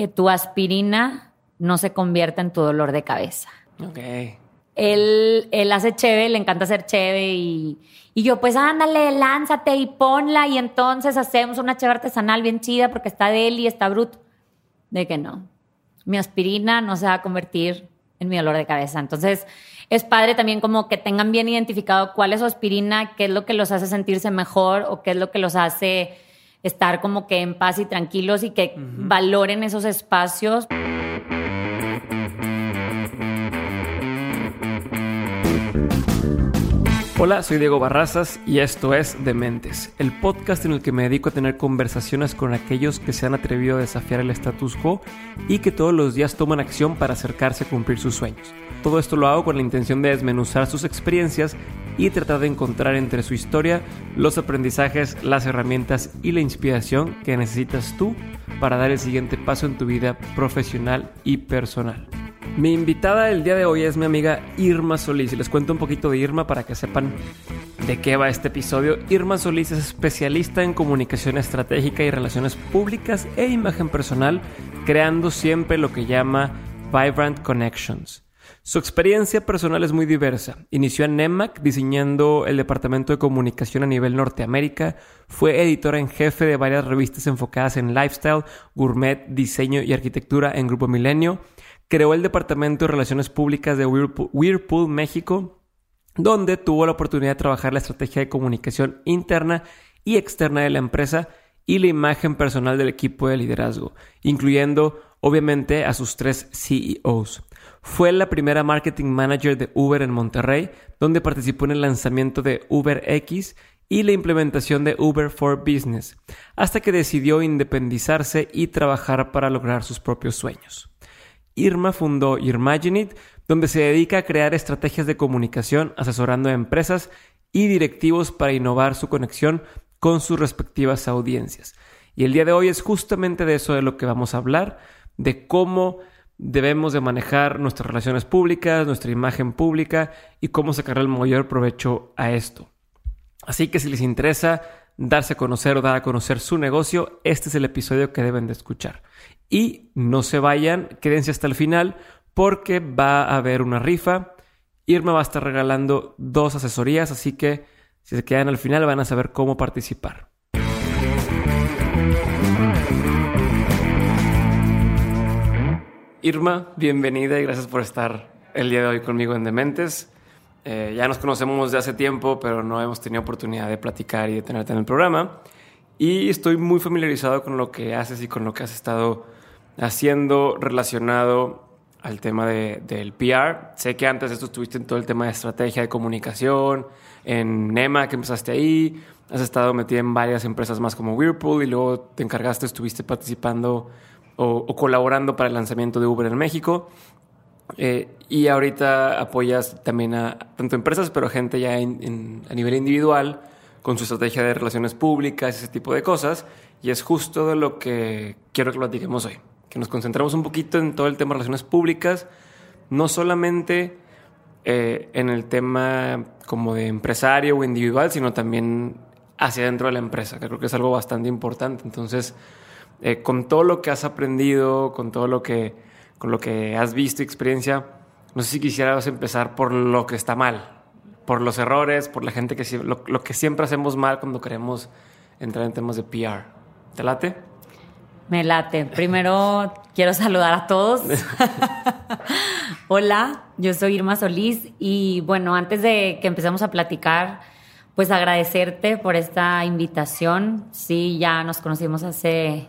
que tu aspirina no se convierta en tu dolor de cabeza. Ok. Él, él hace cheve, le encanta hacer cheve y, y yo, pues ándale, lánzate y ponla y entonces hacemos una cheve artesanal bien chida porque está de él y está bruto. De que no. Mi aspirina no se va a convertir en mi dolor de cabeza. Entonces, es padre también como que tengan bien identificado cuál es su aspirina, qué es lo que los hace sentirse mejor o qué es lo que los hace estar como que en paz y tranquilos y que valoren esos espacios. Hola, soy Diego Barrazas y esto es Dementes, el podcast en el que me dedico a tener conversaciones con aquellos que se han atrevido a desafiar el status quo y que todos los días toman acción para acercarse a cumplir sus sueños. Todo esto lo hago con la intención de desmenuzar sus experiencias y tratar de encontrar entre su historia los aprendizajes, las herramientas y la inspiración que necesitas tú para dar el siguiente paso en tu vida profesional y personal. Mi invitada el día de hoy es mi amiga Irma Solís y les cuento un poquito de Irma para que sepan de qué va este episodio. Irma Solís es especialista en comunicación estratégica y relaciones públicas e imagen personal, creando siempre lo que llama Vibrant Connections. Su experiencia personal es muy diversa. Inició en NEMAC diseñando el departamento de comunicación a nivel Norteamérica, fue editora en jefe de varias revistas enfocadas en lifestyle, gourmet, diseño y arquitectura en Grupo Milenio, creó el departamento de relaciones públicas de Whirlpool, México, donde tuvo la oportunidad de trabajar la estrategia de comunicación interna y externa de la empresa y la imagen personal del equipo de liderazgo, incluyendo obviamente a sus tres CEOs. Fue la primera marketing manager de Uber en Monterrey, donde participó en el lanzamiento de Uber X y la implementación de Uber for Business, hasta que decidió independizarse y trabajar para lograr sus propios sueños. Irma fundó Irmaginit, donde se dedica a crear estrategias de comunicación asesorando a empresas y directivos para innovar su conexión con sus respectivas audiencias. Y el día de hoy es justamente de eso de lo que vamos a hablar, de cómo debemos de manejar nuestras relaciones públicas, nuestra imagen pública y cómo sacar el mayor provecho a esto. Así que si les interesa darse a conocer o dar a conocer su negocio, este es el episodio que deben de escuchar. Y no se vayan, quédense hasta el final porque va a haber una rifa. Irma va a estar regalando dos asesorías, así que si se quedan al final van a saber cómo participar. Irma, bienvenida y gracias por estar el día de hoy conmigo en Dementes. Eh, ya nos conocemos de hace tiempo, pero no hemos tenido oportunidad de platicar y de tenerte en el programa. Y estoy muy familiarizado con lo que haces y con lo que has estado haciendo relacionado al tema del PR. Sé que antes de esto estuviste en todo el tema de estrategia de comunicación, en NEMA, que empezaste ahí, has estado metida en varias empresas más como Whirlpool y luego te encargaste, estuviste participando o, colaborando para el lanzamiento de Uber en México. Eh, y ahorita apoyas también a tanto empresas, pero gente ya a nivel individual con su estrategia de relaciones públicas, ese tipo de cosas. Y es justo de lo que quiero que platiquemos hoy que nos concentramos un poquito en todo el tema de relaciones públicas, no solamente eh, en el tema como de empresario o individual, sino también hacia dentro de la empresa, que creo que es algo bastante importante. Entonces, eh, con todo lo que has aprendido, con todo lo que, con lo que has visto experiencia, no sé si quisieras empezar por lo que está mal, por los errores, por la gente que lo, lo que siempre hacemos mal cuando queremos entrar en temas de PR. ¿Te late? Me late. Primero quiero saludar a todos. Hola, yo soy Irma Solís y bueno, antes de que empecemos a platicar, pues agradecerte por esta invitación. Sí, ya nos conocimos hace,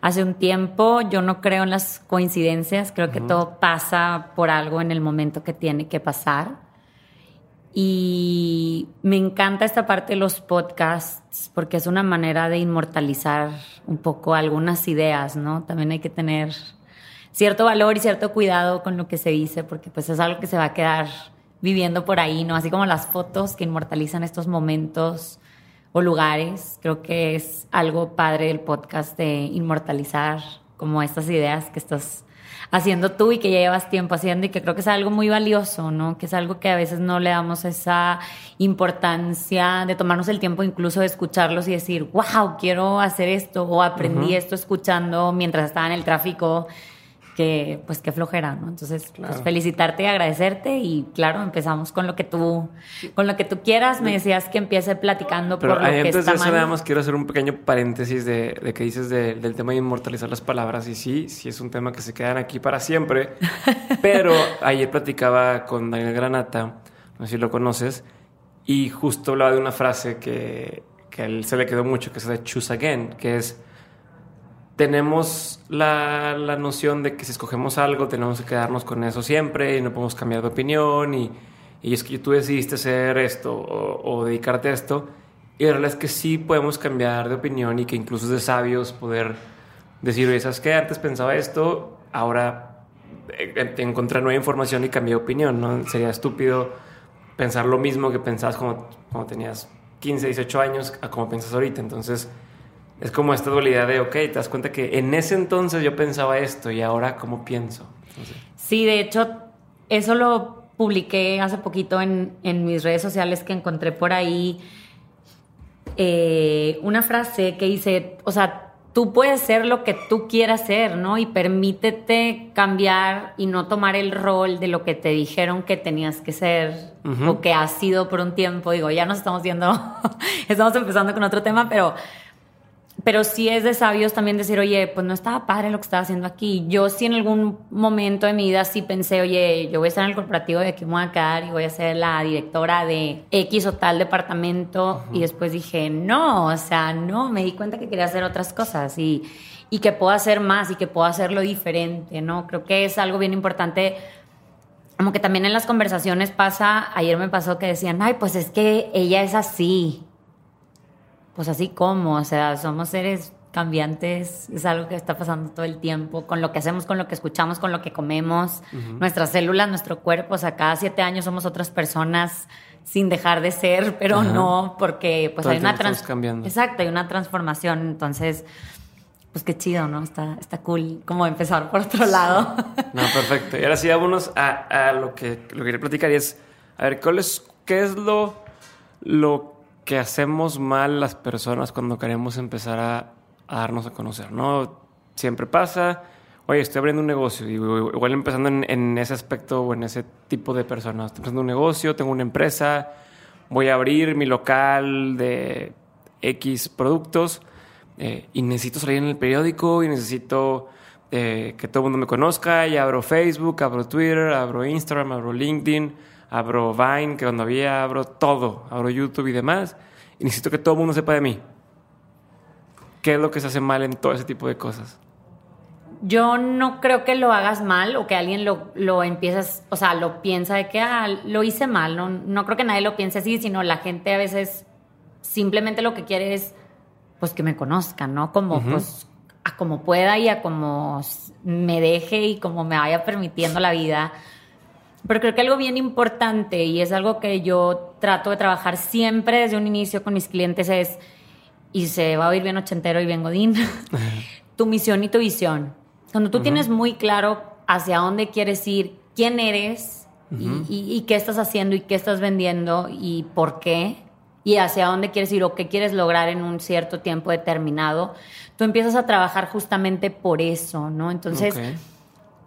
hace un tiempo. Yo no creo en las coincidencias, creo que todo pasa por algo en el momento que tiene que pasar. Y me encanta esta parte de los podcasts porque es una manera de inmortalizar un poco algunas ideas, ¿no? También hay que tener cierto valor y cierto cuidado con lo que se dice porque pues es algo que se va a quedar viviendo por ahí, ¿no? Así como las fotos que inmortalizan estos momentos o lugares. Creo que es algo padre del podcast de inmortalizar como estas ideas que estás haciendo tú y que ya llevas tiempo haciendo y que creo que es algo muy valioso, ¿no? Que es algo que a veces no le damos esa importancia de tomarnos el tiempo incluso de escucharlos y decir, wow, quiero hacer esto o aprendí esto escuchando mientras estaba en el tráfico que pues qué flojera, ¿no? Entonces, pues, felicitarte y agradecerte y claro, empezamos con lo que tú con lo que tú quieras. Me decías que empiece platicando Pero por lo que antes está de eso, nada más quiero hacer un pequeño paréntesis de, de que dices de- del tema de inmortalizar las palabras. Y sí, sí es un tema que se quedan aquí para siempre. Pero ayer platicaba con Daniel Granata, no sé si lo conoces, y justo hablaba de una frase que, que a él se le quedó mucho, que es de choose again, que es tenemos la, la noción de que si escogemos algo tenemos que quedarnos con eso siempre y no podemos cambiar de opinión y, y es que tú decidiste hacer esto o, dedicarte a esto y la realidad es que sí podemos cambiar de opinión y que incluso es de sabios poder decir, oye, ¿sabes qué? Antes pensaba esto, ahora eh, encontré nueva información y cambié de opinión, ¿no? Sería estúpido pensar lo mismo que pensabas cuando, cuando tenías 15, 18 años a como piensas ahorita, entonces... Es como esta dualidad de, ok, te das cuenta que en ese entonces yo pensaba esto y ahora cómo pienso. Entonces, Sí, de hecho, eso lo publiqué hace poquito en, en mis redes sociales que encontré por ahí eh, una frase que dice, o sea, tú puedes ser lo que tú quieras ser, ¿no? Y permítete cambiar y no tomar el rol de lo que te dijeron que tenías que ser Ujú. o que has sido por un tiempo. Digo, ya nos estamos viendo, estamos empezando con otro tema, pero pero sí es de sabios también decir, oye, pues no estaba padre lo que estaba haciendo aquí. Yo sí en algún momento de mi vida sí pensé, oye, yo voy a estar en el corporativo de aquí me voy a quedar y voy a ser la directora de X o tal departamento. Y después dije, no, o sea, no, me di cuenta que quería hacer otras cosas y, y que puedo hacer más y que puedo hacerlo diferente, ¿no? Creo que es algo bien importante como que también en las conversaciones pasa, ayer me pasó que decían, ay, pues es que ella es así. Pues así como, o sea, somos seres cambiantes, es algo que está pasando todo el tiempo, con lo que hacemos, con lo que escuchamos, con lo que comemos, nuestras células, nuestro cuerpo, o sea, cada siete años somos otras personas sin dejar de ser, pero no, porque pues Todo hay una tiempo estamos trans- cambiando. Exacto, hay una transformación, entonces, pues qué chido, ¿no? Está, está cool como empezar por otro lado. no, perfecto. Y ahora sí, vámonos a, a lo, que, lo que quería platicar y es, a ver, ¿cuál es, ¿qué es lo, lo que hacemos mal las personas cuando queremos empezar a, darnos a conocer? ¿No? Siempre pasa, oye, estoy abriendo un negocio, y igual empezando en, en ese aspecto o en ese tipo de personas. Estoy empezando un negocio, tengo una empresa, voy a abrir mi local de X productos eh, y necesito salir en el periódico y necesito eh, que todo el mundo me conozca y abro Facebook, abro Twitter, abro Instagram, abro LinkedIn, abro Vine, que cuando había abro todo, abro YouTube y demás y necesito que todo el mundo sepa de mí. ¿Qué es lo que se hace mal en todo ese tipo de cosas? Yo no creo que lo hagas mal o que alguien lo, lo empiezas, o sea, lo piensa de que ah, lo hice mal. No, no creo que nadie lo piense así, sino la gente a veces simplemente lo que quiere es pues que me conozcan, ¿no? Como pues a como pueda y a como me deje y como me vaya permitiendo la vida. Pero creo que algo bien importante y es algo que yo trato de trabajar siempre desde un inicio con mis clientes es, y se va a oír bien ochentero y bien godín, tu misión y tu visión. Cuando tú tienes muy claro hacia dónde quieres ir, quién eres y, y- y qué estás haciendo y qué estás vendiendo y por qué, y hacia dónde quieres ir o qué quieres lograr en un cierto tiempo determinado, tú empiezas a trabajar justamente por eso, ¿no? Entonces.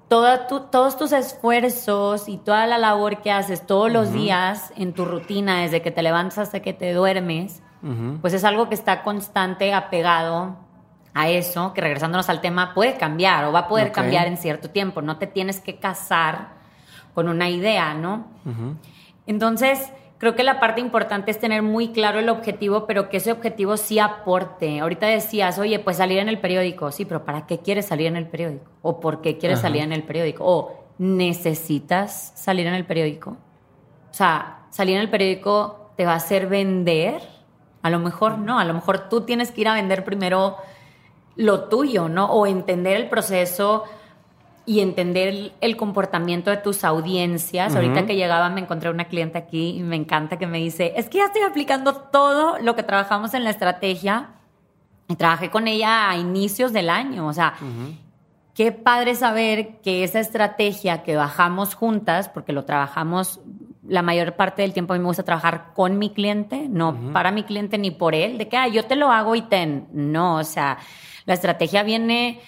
Toda tu- todos tus esfuerzos y toda la labor que haces todos los días en tu rutina, desde que te levantas hasta que te duermes, pues es algo que está constante, apegado a eso, que regresándonos al tema, puede cambiar o va a poder cambiar en cierto tiempo. No te tienes que casar con una idea, ¿no? Entonces, creo que la parte importante es tener muy claro el objetivo, pero que ese objetivo sí aporte. Ahorita decías, oye, pues salir en el periódico. Sí, pero ¿para qué quieres salir en el periódico? ¿O por qué quieres Ajá. salir en el periódico? ¿O necesitas salir en el periódico? O sea, salir en el periódico te va a hacer vender. A lo mejor no, a lo mejor tú tienes que ir a vender primero lo tuyo, ¿no? O entender el proceso y entender el, comportamiento de tus audiencias. Ahorita Ujú. que llegaba me encontré una cliente aquí y me encanta que me dice, es que ya estoy aplicando todo lo que trabajamos en la estrategia y trabajé con ella a inicios del año, o sea, qué padre saber que esa estrategia que bajamos juntas, porque lo trabajamos la mayor parte del tiempo a mí me gusta trabajar con mi cliente, no para mi cliente ni por él, de que ah, yo te lo hago y ten. No, o sea, la estrategia viene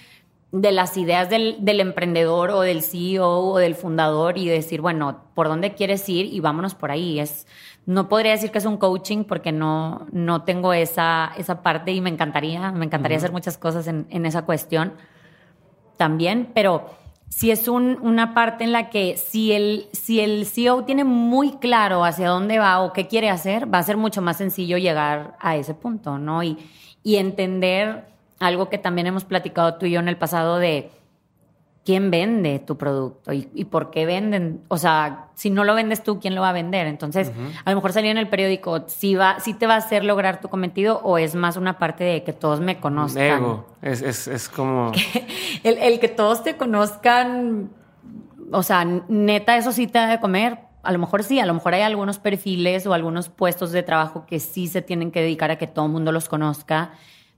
de las ideas del, del, emprendedor o del CEO o del fundador y decir, bueno, ¿por dónde quieres ir? Y vámonos por ahí. Es, no podría decir que es un coaching porque no, no tengo esa, esa parte y me encantaría, me encantaría hacer muchas cosas en, en esa cuestión también, pero si es un, una parte en la que si el, si el CEO tiene muy claro hacia dónde va o qué quiere hacer, va a ser mucho más sencillo llegar a ese punto, ¿no? Y, y entender algo que también hemos platicado tú y yo en el pasado de quién vende tu producto y, por qué venden. O sea, si no lo vendes tú, ¿quién lo va a vender? Entonces, a lo mejor salir en el periódico, si, va, si te va a hacer lograr tu cometido o es más una parte de que todos me conozcan. Ego, es, es, es como... el, el, que todos te conozcan, o sea, neta, eso sí te da de comer. A lo mejor sí, a lo mejor hay algunos perfiles o algunos puestos de trabajo que sí se tienen que dedicar a que todo el mundo los conozca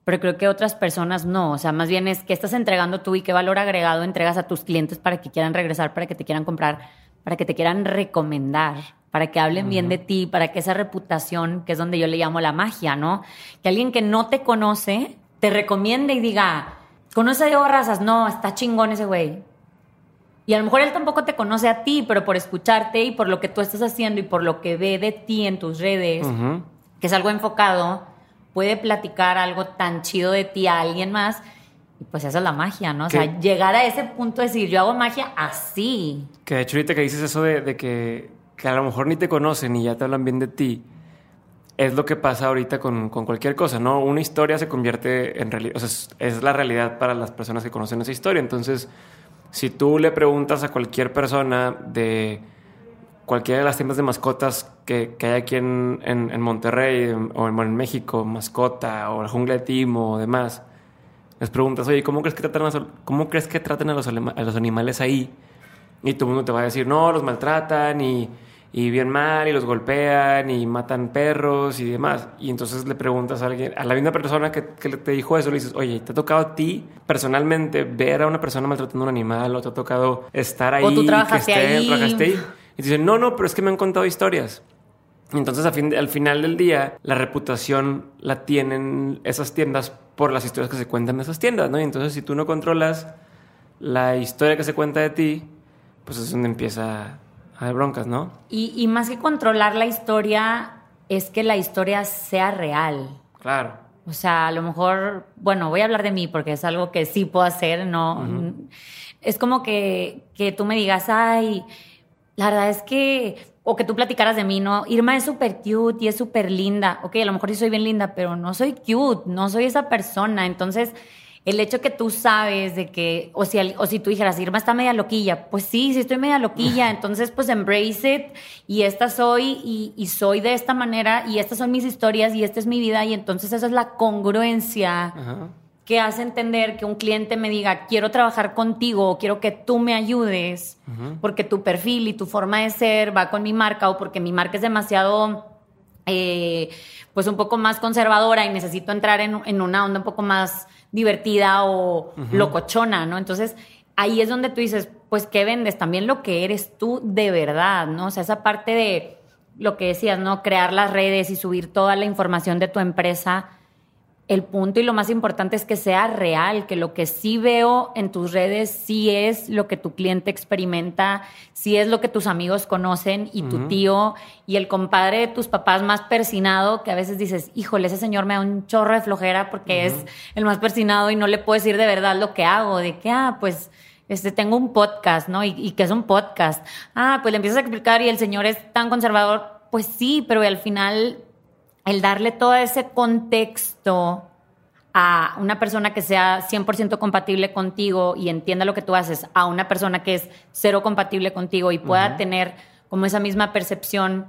pero creo que otras personas no. O sea, más bien es que estás entregando tú y qué valor agregado entregas a tus clientes para que quieran regresar, para que te quieran comprar, para que te quieran recomendar, para que hablen bien de ti, para que esa reputación, que es donde yo le llamo la magia, ¿no? Que alguien que no te conoce te recomiende y diga, ¿conoce a Diego Razas? No, está chingón ese güey. Y a lo mejor él tampoco te conoce a ti, pero por escucharte y por lo que tú estás haciendo y por lo que ve de ti en tus redes, que es algo enfocado, puede platicar algo tan chido de ti a alguien más. Y pues esa es la magia, ¿no? O sea, llegar a ese punto de decir, yo hago magia así. Que de hecho ahorita que dices eso de, que, que, a lo mejor ni te conocen y ya te hablan bien de ti, es lo que pasa ahorita con, con cualquier cosa, ¿no? Una historia se convierte en realidad, o sea, es, es, la realidad para las personas que conocen esa historia. Entonces, si tú le preguntas a cualquier persona de cualquiera de las tiendas de mascotas que, que hay aquí en, en, Monterrey o en, México, mascota o el jungla de Timo o demás, les preguntas, oye, ¿cómo crees que tratan a, cómo crees que traten a los, a los animales ahí? Y todo el mundo te va a decir, no, los maltratan y, y bien mal y los golpean y matan perros y demás. Y entonces le preguntas a alguien, a la misma persona que, que, te dijo eso, le dices, oye, ¿te ha tocado a ti personalmente ver a una persona maltratando a un animal o te ha tocado estar ahí? O tú trabajaste ahí. Trabajaste ahí? Y dicen, no, no, pero es que me han contado historias. Entonces, al, final del día, la reputación la tienen esas tiendas por las historias que se cuentan en esas tiendas, ¿no? Y entonces, si tú no controlas la historia que se cuenta de ti, pues es donde empieza a haber broncas, ¿no? Y, y más que controlar la historia, es que la historia sea real. Claro. O sea, a lo mejor, bueno, voy a hablar de mí porque es algo que sí puedo hacer, ¿no? Es como que, que tú me digas, ay, la verdad es que, o que tú platicaras de mí, ¿no? Irma es súper cute y es súper linda. Ok, a lo mejor sí soy bien linda, pero no soy cute, no soy esa persona. Entonces, el hecho que tú sabes de que, o si, o si tú dijeras, Irma está media loquilla, pues sí, sí estoy media loquilla, entonces pues embrace it y esta soy y, y, soy de esta manera y estas son mis historias y esta es mi vida y entonces esa es la congruencia Ajá que hace entender que un cliente me diga, quiero trabajar contigo o quiero que tú me ayudes, porque tu perfil y tu forma de ser va con mi marca o porque mi marca es demasiado, eh, pues un poco más conservadora y necesito entrar en, una onda un poco más divertida o locochona, ¿no? Entonces, ahí es donde tú dices, pues, ¿qué vendes? También lo que eres tú de verdad, ¿no? O sea, esa parte de lo que decías, ¿no? Crear las redes y subir toda la información de tu empresa el punto y lo más importante es que sea real, que lo que sí veo en tus redes sí es lo que tu cliente experimenta, sí es lo que tus amigos conocen y tu tío y el compadre de tus papás más persinado, que a veces dices, híjole, ese señor me da un chorro de flojera porque es el más persinado y no le puedo decir de verdad lo que hago, de que, ah, pues este, tengo un podcast, ¿no? ¿Y, y qué es un podcast? Ah, pues le empiezas a explicar y el señor es tan conservador, pues sí, pero al final el darle todo ese contexto a una persona que sea 100% compatible contigo y entienda lo que tú haces, a una persona que es cero compatible contigo y pueda tener como esa misma percepción,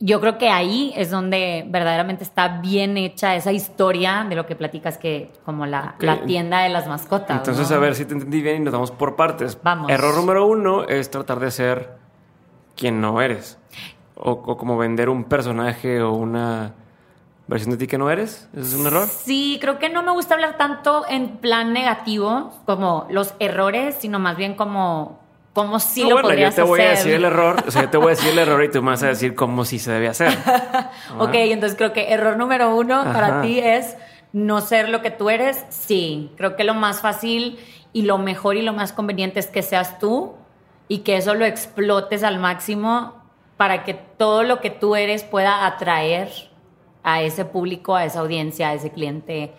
yo creo que ahí es donde verdaderamente está bien hecha esa historia de lo que platicas que como la, tienda de las mascotas. Entonces, a ver si te entendí bien y nos vamos por partes. Vamos. Error número uno es tratar de ser quien no eres o, como vender un personaje o una versión de ti que no eres? ¿Eso es un error? Sí, creo que no me gusta hablar tanto en plan negativo, como los errores, sino más bien como cómo sí No, lo bueno, yo podrías te voy a hacer. decir el error, o sea, yo te voy a decir el error y tú me vas a decir cómo sí se debe hacer. Ok, entonces creo que error número uno para Ajá. ti es no ser lo que tú eres. Sí, creo que lo más fácil y lo mejor y lo más conveniente es que seas tú y que eso lo explotes al máximo para que todo lo que tú eres pueda atraer a ese público, a esa audiencia, a ese cliente,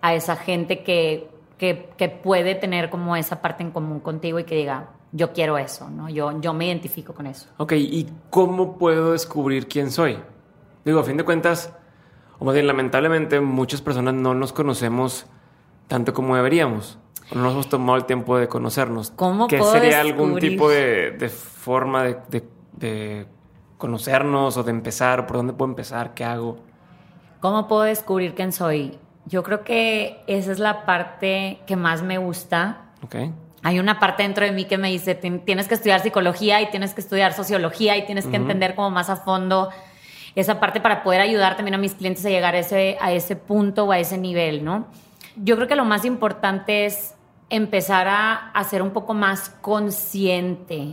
a esa gente que, que, que puede tener como esa parte en común contigo y que diga, yo quiero eso, ¿no? Yo, yo me identifico con eso. Ok, ¿y cómo puedo descubrir quién soy? Digo, a fin de cuentas, o más bien, lamentablemente, muchas personas no nos conocemos tanto como deberíamos. No nos hemos tomado el tiempo de conocernos. ¿Cómo ¿Qué puedo sería algún tipo de, de forma de, de- de conocernos o de empezar? ¿Por dónde puedo empezar? ¿Qué hago? ¿Cómo puedo descubrir quién soy? Yo creo que esa es la parte que más me gusta. Ok. Hay una parte dentro de mí que me dice, "Tien- tienes que estudiar psicología y tienes que estudiar sociología y tienes que entender como más a fondo esa parte para poder ayudar también a mis clientes a llegar a ese, a ese punto o a ese nivel, ¿no? Yo creo que lo más importante es empezar a, a ser un poco más consciente.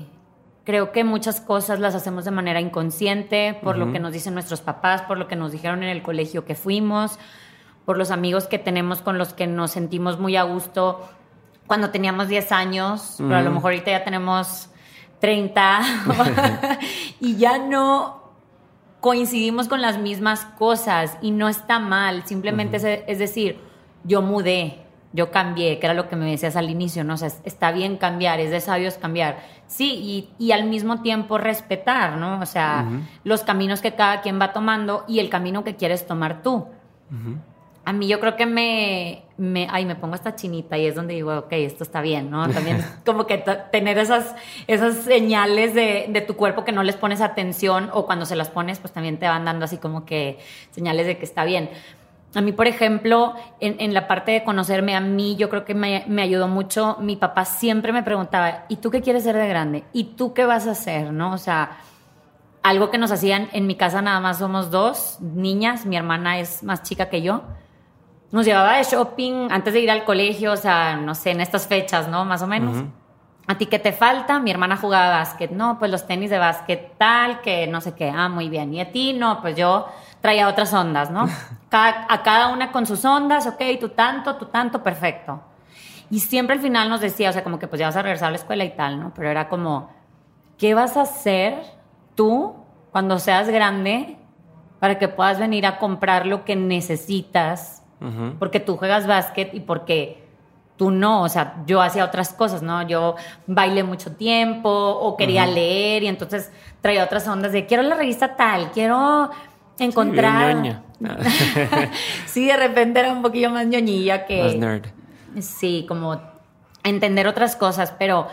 Creo que muchas cosas las hacemos de manera inconsciente por lo que nos dicen nuestros papás, por lo que nos dijeron en el colegio que fuimos, por los amigos que tenemos con los que nos sentimos muy a gusto cuando teníamos 10 años, pero a lo mejor ahorita ya tenemos 30 y ya no coincidimos con las mismas cosas y no está mal, simplemente es, es decir, yo mudé, yo cambié, que era lo que me decías al inicio, ¿no? O sea, es- está bien cambiar, es de sabios cambiar. Sí, y, y al mismo tiempo respetar, ¿no? O sea, los caminos que cada quien va tomando y el camino que quieres tomar tú. A mí yo creo que me, me, ay, me pongo esta chinita y es donde digo, ok, esto está bien, ¿no? También como que tener esas, esas señales de, de tu cuerpo que no les pones atención o cuando se las pones, pues también te van dando así como que señales de que está bien. A mí, por ejemplo, en, en la parte de conocerme a mí, yo creo que me, me ayudó mucho. Mi papá siempre me preguntaba, ¿y tú qué quieres ser de grande? ¿Y tú qué vas a hacer? ¿No? O sea, algo que nos hacían en mi casa nada más somos dos niñas, mi hermana es más chica que yo. Nos llevaba de shopping antes de ir al colegio, o sea, no sé, en estas fechas, ¿no? Más o menos. ¿A ti qué te falta? Mi hermana jugaba básquet. No, pues los tenis de básquet tal, que no sé qué. Ah, muy bien. ¿Y a ti? No, pues yo traía otras ondas, ¿no? Cada- a cada una con sus ondas, ok, tú tanto, tú tanto, perfecto. Y siempre al final nos decía, o sea, como que pues ya vas a regresar a la escuela y tal, ¿no? Pero era como, ¿qué vas a hacer tú cuando seas grande para que puedas venir a comprar lo que necesitas Ujú. porque tú juegas básquet y porque tú no, o sea, yo hacía otras cosas, ¿no? Yo bailé mucho tiempo o quería leer y entonces traía otras ondas de quiero la revista tal, quiero encontrar... Sí, de repente era un poquillo más ñoñilla que... Más nerd. Sí, como entender otras cosas, pero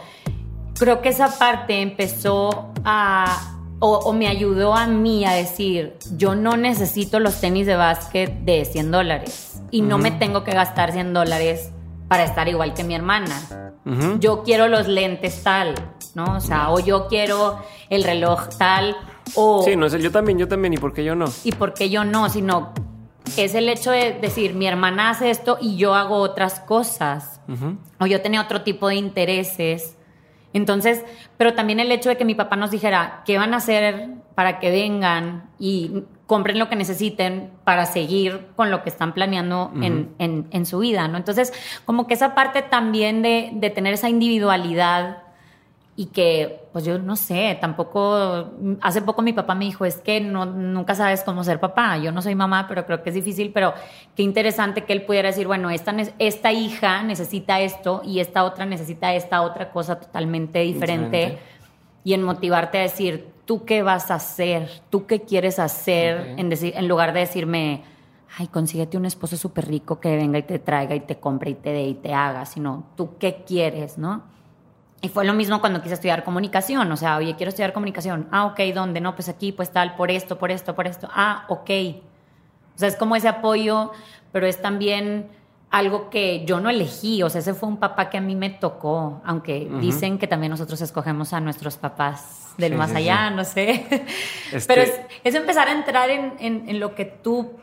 creo que esa parte empezó a, o, o me ayudó a mí a decir, yo no necesito los tenis de básquet de 100 dólares y no me tengo que gastar 100 dólares para estar igual que mi hermana. Yo quiero los lentes tal, ¿no? O sea, o yo quiero el reloj tal, o Sí, no sé, yo también, yo también, ¿y por qué yo no? y por qué yo no, sino es el hecho de decir, mi hermana hace esto y yo hago otras cosas o yo tenía otro tipo de intereses. Entonces, pero también el hecho de que mi papá nos dijera qué van a hacer para que vengan y compren lo que necesiten para seguir con lo que están planeando en, en- en su vida, ¿no? Entonces, como que esa parte también de, de tener esa individualidad y que, pues yo no sé, tampoco, hace poco mi papá me dijo, es que no, nunca sabes cómo ser papá, yo no soy mamá, pero creo que es difícil, pero qué interesante que él pudiera decir, bueno, esta, esta hija necesita esto y esta otra necesita esta otra cosa totalmente diferente, Diferente. y en motivarte a decir, ¿tú qué vas a hacer? ¿Tú qué quieres hacer? Ok. En, decir, en lugar de decirme, ay, consíguete un esposo súper rico que venga y te traiga y te compre y te dé y te haga, sino, ¿tú qué quieres, no? Y fue lo mismo cuando quise estudiar comunicación. O sea, oye, quiero estudiar comunicación. Ah, ok, ¿dónde? No, pues aquí, pues tal, por esto, por esto, por esto. Ah, ok. O sea, es como ese apoyo, pero es también algo que yo no elegí. O sea, ese fue un papá que a mí me tocó. Aunque dicen que también nosotros escogemos a nuestros papás del Sí, más sí, allá, no sé. Este- Pero es, es empezar a entrar en, en- en lo que tú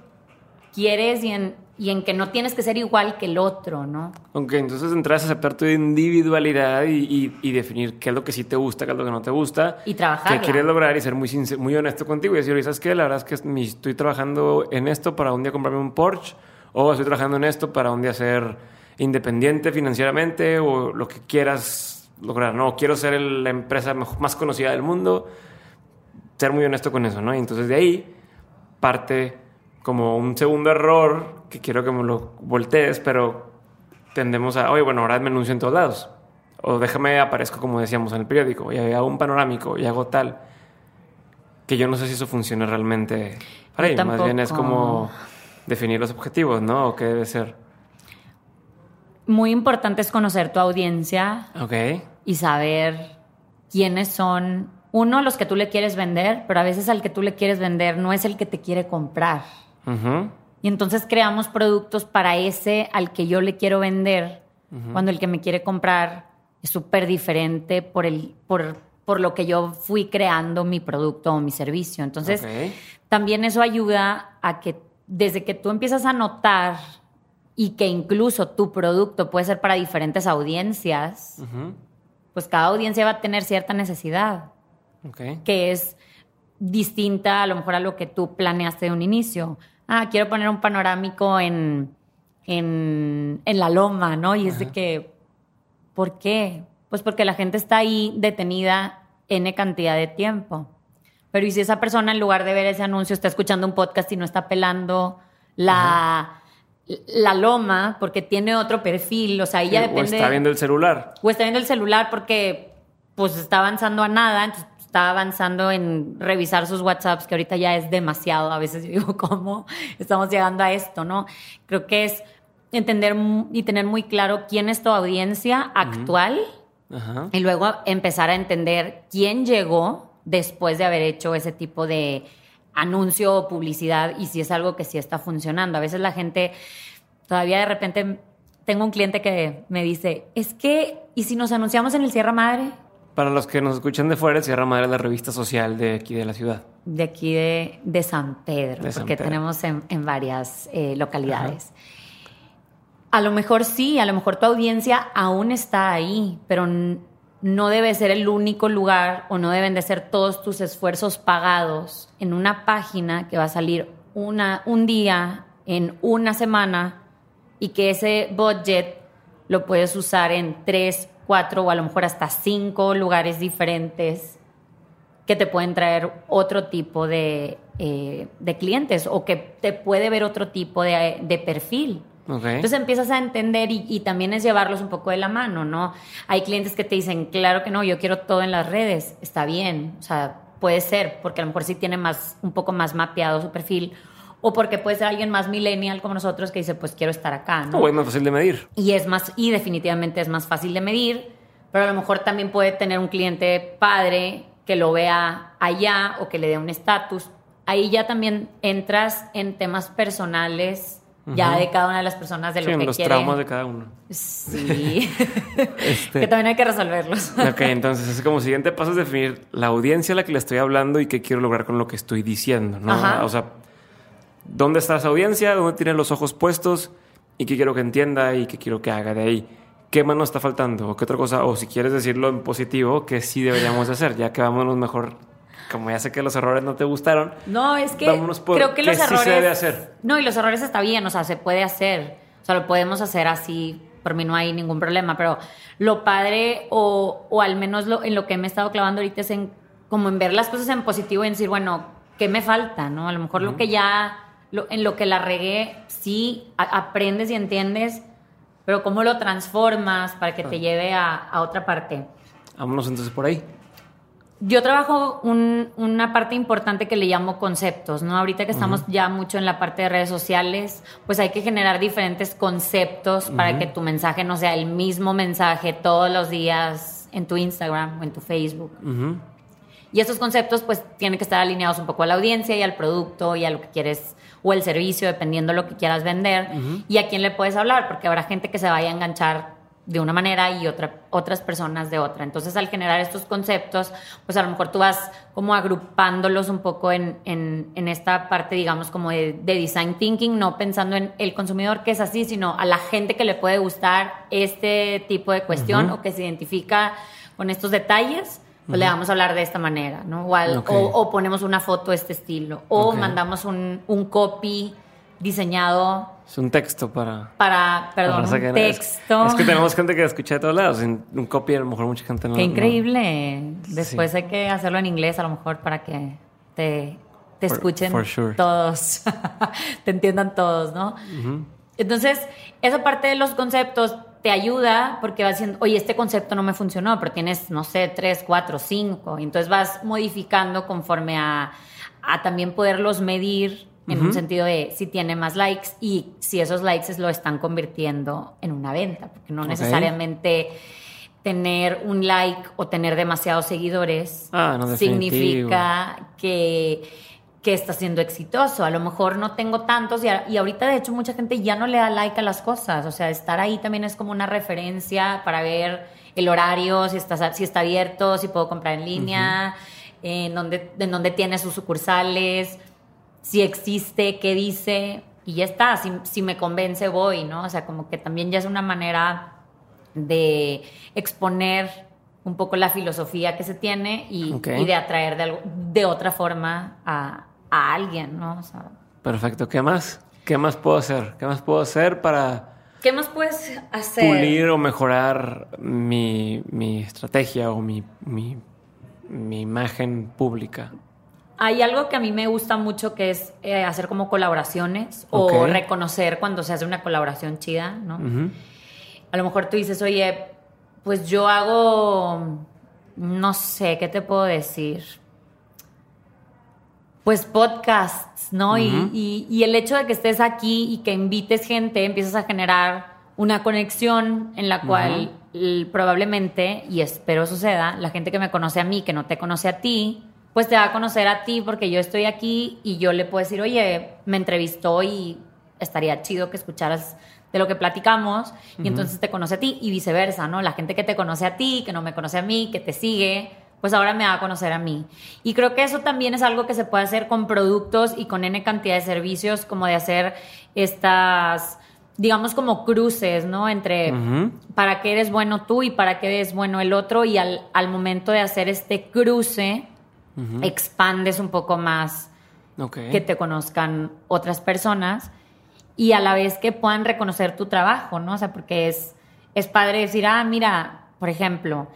quieres y en, y en que no tienes que ser igual que el otro, ¿no? Ok, entonces entras a aceptar tu individualidad y, y- y definir qué es lo que sí te gusta, qué es lo que no te gusta. Y trabajarla. Qué quieres lograr y ser muy, sincer- muy honesto contigo y decir, ¿sabes qué? La verdad es que estoy trabajando en esto para un día comprarme un Porsche o estoy trabajando en esto para un día ser independiente financieramente o lo que quieras lograr, ¿no? Quiero ser el- la empresa más conocida del mundo. Ser muy honesto con eso, ¿no? Y entonces de ahí parte como un segundo error que quiero que me lo voltees, pero tendemos a, oye, bueno, ahora me anuncio en todos lados. O déjame aparezco como decíamos en el periódico y hago un panorámico y hago tal. Que yo no sé si eso funciona realmente para. Más bien es como definir los objetivos, ¿no? O qué debe ser. Muy importante es conocer tu audiencia Ok. y saber quiénes son, uno, los que tú le quieres vender, pero a veces al que tú le quieres vender no es el que te quiere comprar. Ujú. Y entonces creamos productos para ese al que yo le quiero vender, cuando el que me quiere comprar es súper diferente por, el, por, por lo que yo fui creando mi producto o mi servicio. Entonces, también eso ayuda a que desde que tú empiezas a notar y que incluso tu producto puede ser para diferentes audiencias, pues cada audiencia va a tener cierta necesidad que es distinta a lo mejor a lo que tú planeaste de un inicio. Ah, quiero poner un panorámico en, en, en la loma, ¿no? Y es de que, ¿por qué? Pues porque la gente está ahí detenida N cantidad de tiempo. Pero ¿y si esa persona en lugar de ver ese anuncio está escuchando un podcast y no está pelando la, la loma porque tiene otro perfil? O sea, ahí ya Sí, depende... O está viendo el celular. O está viendo el celular porque pues está avanzando a nada, entonces está avanzando en revisar sus WhatsApps, que ahorita ya es demasiado. A veces yo digo, ¿cómo estamos llegando a esto? ¿No? Creo que es entender y tener muy claro quién es tu audiencia actual Ajá. y luego empezar a entender quién llegó después de haber hecho ese tipo de anuncio o publicidad y si es algo que sí está funcionando. A veces la gente todavía de repente tengo un cliente que me dice, es que, ¿y si nos anunciamos en el Sierra Madre? Para los que nos escuchan de fuera, Sierra Madre es la revista social de aquí de la ciudad. De aquí de, de San Pedro, De San porque Pedro. tenemos en, en varias eh, localidades. A lo mejor sí, a lo mejor tu audiencia aún está ahí, pero no debe ser el único lugar o no deben de ser todos tus esfuerzos pagados en una página que va a salir una, un día, en una semana, y que ese budget lo puedes usar en tres, cuatro o a lo mejor hasta cinco lugares diferentes que te pueden traer otro tipo de, eh, de clientes o que te puede ver otro tipo de, de perfil. Entonces empiezas a entender y, y también es llevarlos un poco de la mano, ¿no? Hay clientes que te dicen, claro que no, yo quiero todo en las redes, está bien, o sea, puede ser, porque a lo mejor sí tiene más, un poco más mapeado su perfil, o porque puede ser alguien más millennial como nosotros que dice, pues quiero estar acá, ¿no? O es más fácil de medir. y es más y definitivamente es más fácil de medir pero a lo mejor también puede tener un cliente padre que lo vea allá o que le dé un estatus ahí ya también entras en temas personales ya de cada una de las personas de Sí, lo en que los traumas de cada uno. sí Este- que también hay que resolverlos Ok, entonces es como siguiente paso es definir la audiencia a la que le estoy hablando y qué quiero lograr con lo que estoy diciendo, ¿no? Ajá. O sea, ¿dónde está esa audiencia? ¿Dónde tiene los ojos puestos? ¿Y qué quiero que entienda y qué quiero que haga de ahí? ¿Qué más nos está faltando? ¿O qué otra cosa? O si quieres decirlo en positivo, que sí deberíamos de hacer, ya que vámonos mejor. Como ya sé que los errores no te gustaron, No, es que por creo que qué los sí se errores. debe hacer. No, y los errores está bien, o sea, se puede hacer. O sea, lo podemos hacer así, por mí no hay ningún problema. Pero lo padre, o, o al menos lo, en lo que me he estado clavando ahorita es en como en ver las cosas en positivo y en decir, bueno, ¿qué me falta? ¿No? A lo mejor lo que ya, lo- en lo que la regué, sí a- aprendes y entiendes, pero cómo lo transformas para que te lleve a, a otra parte. vámonos entonces por ahí. Yo trabajo un- una parte importante que le llamo conceptos, ¿no? Ahorita que estamos ya mucho en la parte de redes sociales, pues hay que generar diferentes conceptos para que tu mensaje no sea el mismo mensaje todos los días en tu Instagram o en tu Facebook. Ujú. Y esos conceptos pues tienen que estar alineados un poco a la audiencia y al producto y a lo que quieres o el servicio, dependiendo de lo que quieras vender y a quién le puedes hablar, porque habrá gente que se vaya a enganchar de una manera y otra, otras personas de otra. Entonces, al generar estos conceptos, pues a lo mejor tú vas como agrupándolos un poco en, en, esta parte, digamos, como de, design thinking, no pensando en el consumidor que es así, sino a la gente que le puede gustar este tipo de cuestión o que se identifica con estos detalles. Pues le vamos a hablar de esta manera, ¿no? O, ponemos una foto de este estilo, o mandamos un, un copy diseñado es un texto para. Para, perdón, un texto. Es, que tenemos gente que escucha de todos lados. Un copy a lo mejor mucha gente no. Qué increíble. Después hay que hacerlo en inglés a lo mejor para que te, te escuchen todos. te entiendan todos, ¿no? Entonces, esa parte de los conceptos te ayuda porque vas diciendo, oye, este concepto no me funcionó, pero tienes, no sé, tres, cuatro, cinco. Y entonces vas modificando conforme a, a también poderlos medir en un sentido de si tiene más likes y si esos likes lo están convirtiendo en una venta, porque no necesariamente tener un like o tener demasiados seguidores ah, significa que, que está siendo exitoso. A lo mejor no tengo tantos y, ahorita de hecho mucha gente ya no le da like a las cosas, o sea, estar ahí también es como una referencia para ver el horario, si está, si está abierto, si puedo comprar en línea, en, dónde, en dónde tiene sus sucursales si existe, qué dice, y ya está, si, me convence voy, ¿no? O sea, como que también ya es una manera de exponer un poco la filosofía que se tiene y, de atraer de, de otra forma a, alguien, ¿no? Perfecto, ¿qué más? ¿Qué más puedo hacer? ¿Qué más puedo hacer para... ¿Qué más puedes hacer? Pulir o mejorar mi, estrategia o mi, mi, mi imagen pública. Hay algo que a mí me gusta mucho que es eh, hacer como colaboraciones o reconocer cuando se hace una colaboración chida, ¿no? A lo mejor tú dices, oye, pues yo hago, no sé, ¿qué te puedo decir? Pues podcasts, ¿no? y, el hecho de que estés aquí y que invites gente, empiezas a generar una conexión en la cual probablemente, y espero suceda, la gente que me conoce a mí, que no te conoce a ti, pues te va a conocer a ti porque yo estoy aquí y yo le puedo decir, oye, me entrevistó y estaría chido que escucharas de lo que platicamos y entonces te conoce a ti y viceversa, ¿no? La gente que te conoce a ti, que no me conoce a mí, que te sigue, pues ahora me va a conocer a mí. Y creo que eso también es algo que se puede hacer con productos y con N cantidad de servicios, como de hacer estas, digamos, como cruces, ¿no? Entre para qué eres bueno tú y para qué eres bueno el otro y al, al momento de hacer este cruce, expandes un poco más, que te conozcan otras personas y a la vez que puedan reconocer tu trabajo, ¿no? O sea, porque es, es padre decir, ah, mira, por ejemplo,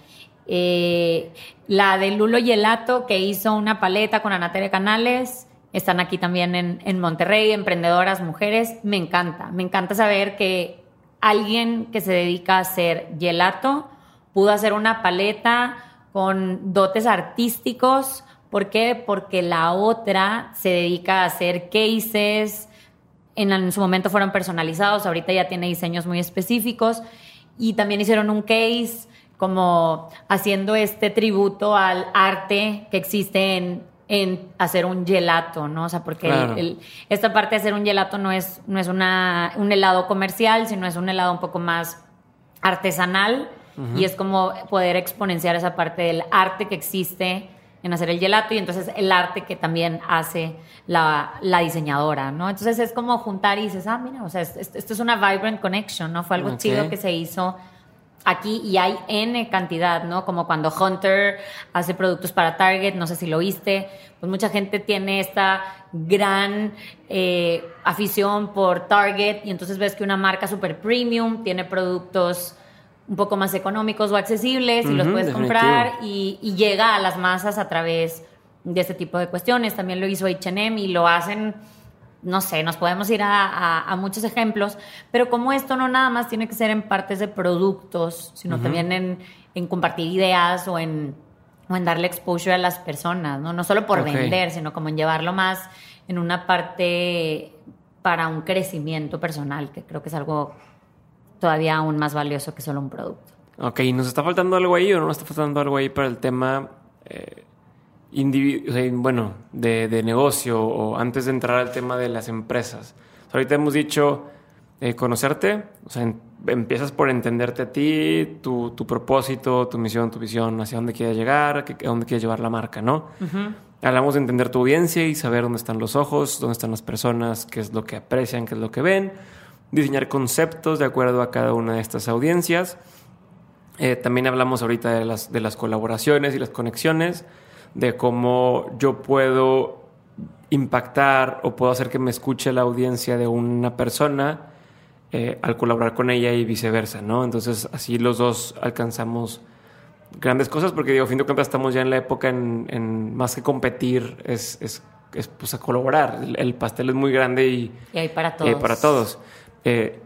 eh, la de Lulo Yelato que hizo una paleta con Anatere Canales, están aquí también en, en Monterrey, emprendedoras, mujeres, me encanta, me encanta saber que alguien que se dedica a hacer gelato pudo hacer una paleta con dotes artísticos, ¿Por qué? Porque la otra se dedica a hacer cases, en, su momento fueron personalizados, ahorita ya tiene diseños muy específicos y también hicieron un case como haciendo este tributo al arte que existe en, hacer un gelato, ¿no? O sea, porque esta parte de hacer un gelato no es, no es una, un helado comercial, sino es un helado un poco más artesanal y es como poder exponenciar esa parte del arte que existe en hacer el gelato y entonces el arte que también hace la, diseñadora, ¿no? Entonces es como juntar y dices, ah, mira, o sea, esto, es una vibrant connection, ¿no? Fue algo chido que se hizo aquí y hay N cantidad, ¿no? Como cuando Hunter hace productos para Target, no sé si lo viste, pues mucha gente tiene esta gran eh, afición por Target y entonces ves que una marca super premium tiene productos un poco más económicos o accesibles y los puedes comprar y, llega a las masas a través de este tipo de cuestiones. También lo hizo HM y lo hacen, no sé, nos podemos ir a, muchos ejemplos, pero como esto no nada más tiene que ser en partes de productos, sino también en, compartir ideas o en, en darle exposure a las personas, ¿no? No solo por vender, sino como en llevarlo más en una parte para un crecimiento personal, que creo que es algo todavía aún más valioso que solo un producto. Ok, ¿nos está faltando algo ahí o no nos está faltando algo ahí para el tema eh, bueno, de, negocio o antes de entrar al tema de las empresas? ahorita hemos dicho eh, conocerte, o sea, en- empiezas por entenderte a ti, tu, tu propósito, tu misión, tu visión, hacia dónde quieres llegar, a dónde quieres llevar la marca, ¿no? Hablamos de entender tu audiencia y saber dónde están los ojos, dónde están las personas, qué es lo que aprecian, qué es lo que ven, diseñar conceptos de acuerdo a cada una de estas audiencias. Eh, también hablamos ahorita de las, de las colaboraciones y las conexiones, de cómo yo puedo impactar o puedo hacer que me escuche la audiencia de una persona eh, al colaborar con ella y viceversa, ¿no? Entonces así los dos alcanzamos grandes cosas porque digo, a fin de cuentas estamos ya en la época en, en más que competir, es, es, es, pues a colaborar. El, el pastel es muy grande y, Y hay para y todos. hay para todos. Eh,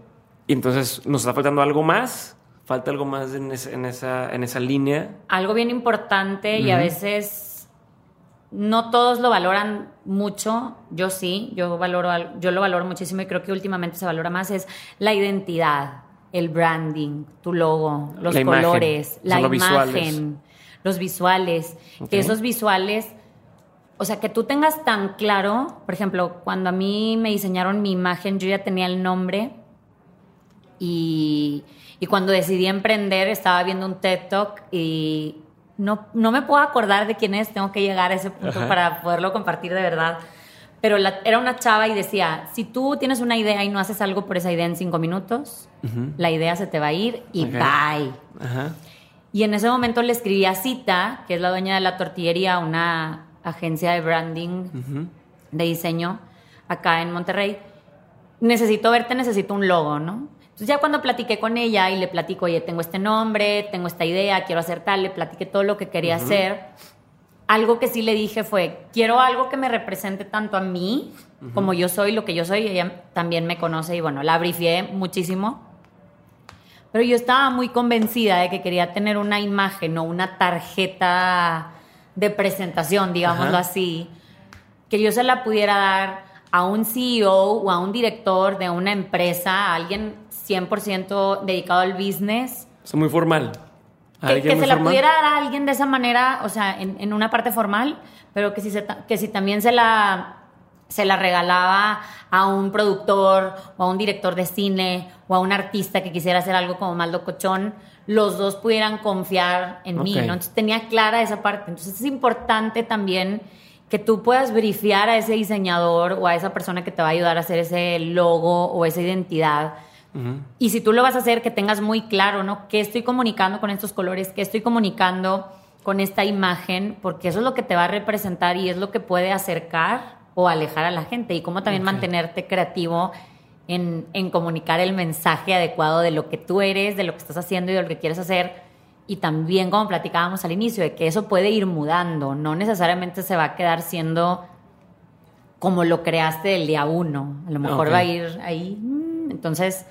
y entonces nos está faltando algo más, falta algo más en, esa- en esa, en esa línea. Algo bien importante y a veces no todos lo valoran mucho. Yo sí, yo valoro, al- yo lo valoro muchísimo y creo que últimamente se valora más es la identidad, el branding, tu logo, los La colores, la los imagen, visuales. los visuales, que esos visuales o sea, que tú tengas tan claro, por ejemplo, cuando a mí me diseñaron mi imagen, yo ya tenía el nombre y, y cuando decidí emprender estaba viendo un TED Talk y no, no me puedo acordar de quién es, tengo que llegar a ese punto Ajá. para poderlo compartir de verdad. Pero la- era una chava y decía, si tú tienes una idea y no haces algo por esa idea en cinco minutos, la idea se te va a ir y Ok. bye. Ajá. Y en ese momento le escribí a Cita, que es la dueña de la tortillería, una agencia de branding, de diseño, acá en Monterrey. Necesito verte, necesito un logo, ¿no? Entonces ya cuando platiqué con ella y le platico, oye, tengo este nombre, tengo esta idea, quiero hacer tal, le platiqué todo lo que quería hacer. Algo que sí le dije fue, quiero algo que me represente tanto a mí, como yo soy, lo que yo soy, ella también me conoce y bueno, la brifié muchísimo. Pero yo estaba muy convencida de que quería tener una imagen o una tarjeta de presentación, digámoslo Ajá. así, que yo se la pudiera dar a un CEO o a un director de una empresa, a alguien 100% dedicado al business, Es muy formal. que, ¿Alguien que muy se la pudiera dar a alguien de esa manera, o sea, en, en una parte formal, pero que si, se que si también se la, se la regalaba a un productor o a un director de cine o a un artista que quisiera hacer algo como más locochón, los dos pudieran confiar en mí. Entonces tenía clara esa parte. Entonces es importante también que tú puedas brifear a ese diseñador o a esa persona que te va a ayudar a hacer ese logo o esa identidad. Y si tú lo vas a hacer, que tengas muy claro, ¿no? ¿Qué estoy comunicando con estos colores? ¿Qué estoy comunicando con esta imagen? Porque eso es lo que te va a representar y es lo que puede acercar o alejar a la gente. Y cómo también mantenerte creativo en, en comunicar el mensaje adecuado de lo que tú eres, de lo que estás haciendo y de lo que quieres hacer. Y también, como platicábamos al inicio, de que eso puede ir mudando. No necesariamente se va a quedar siendo como lo creaste del día uno. A lo mejor va a ir ahí. Entonces,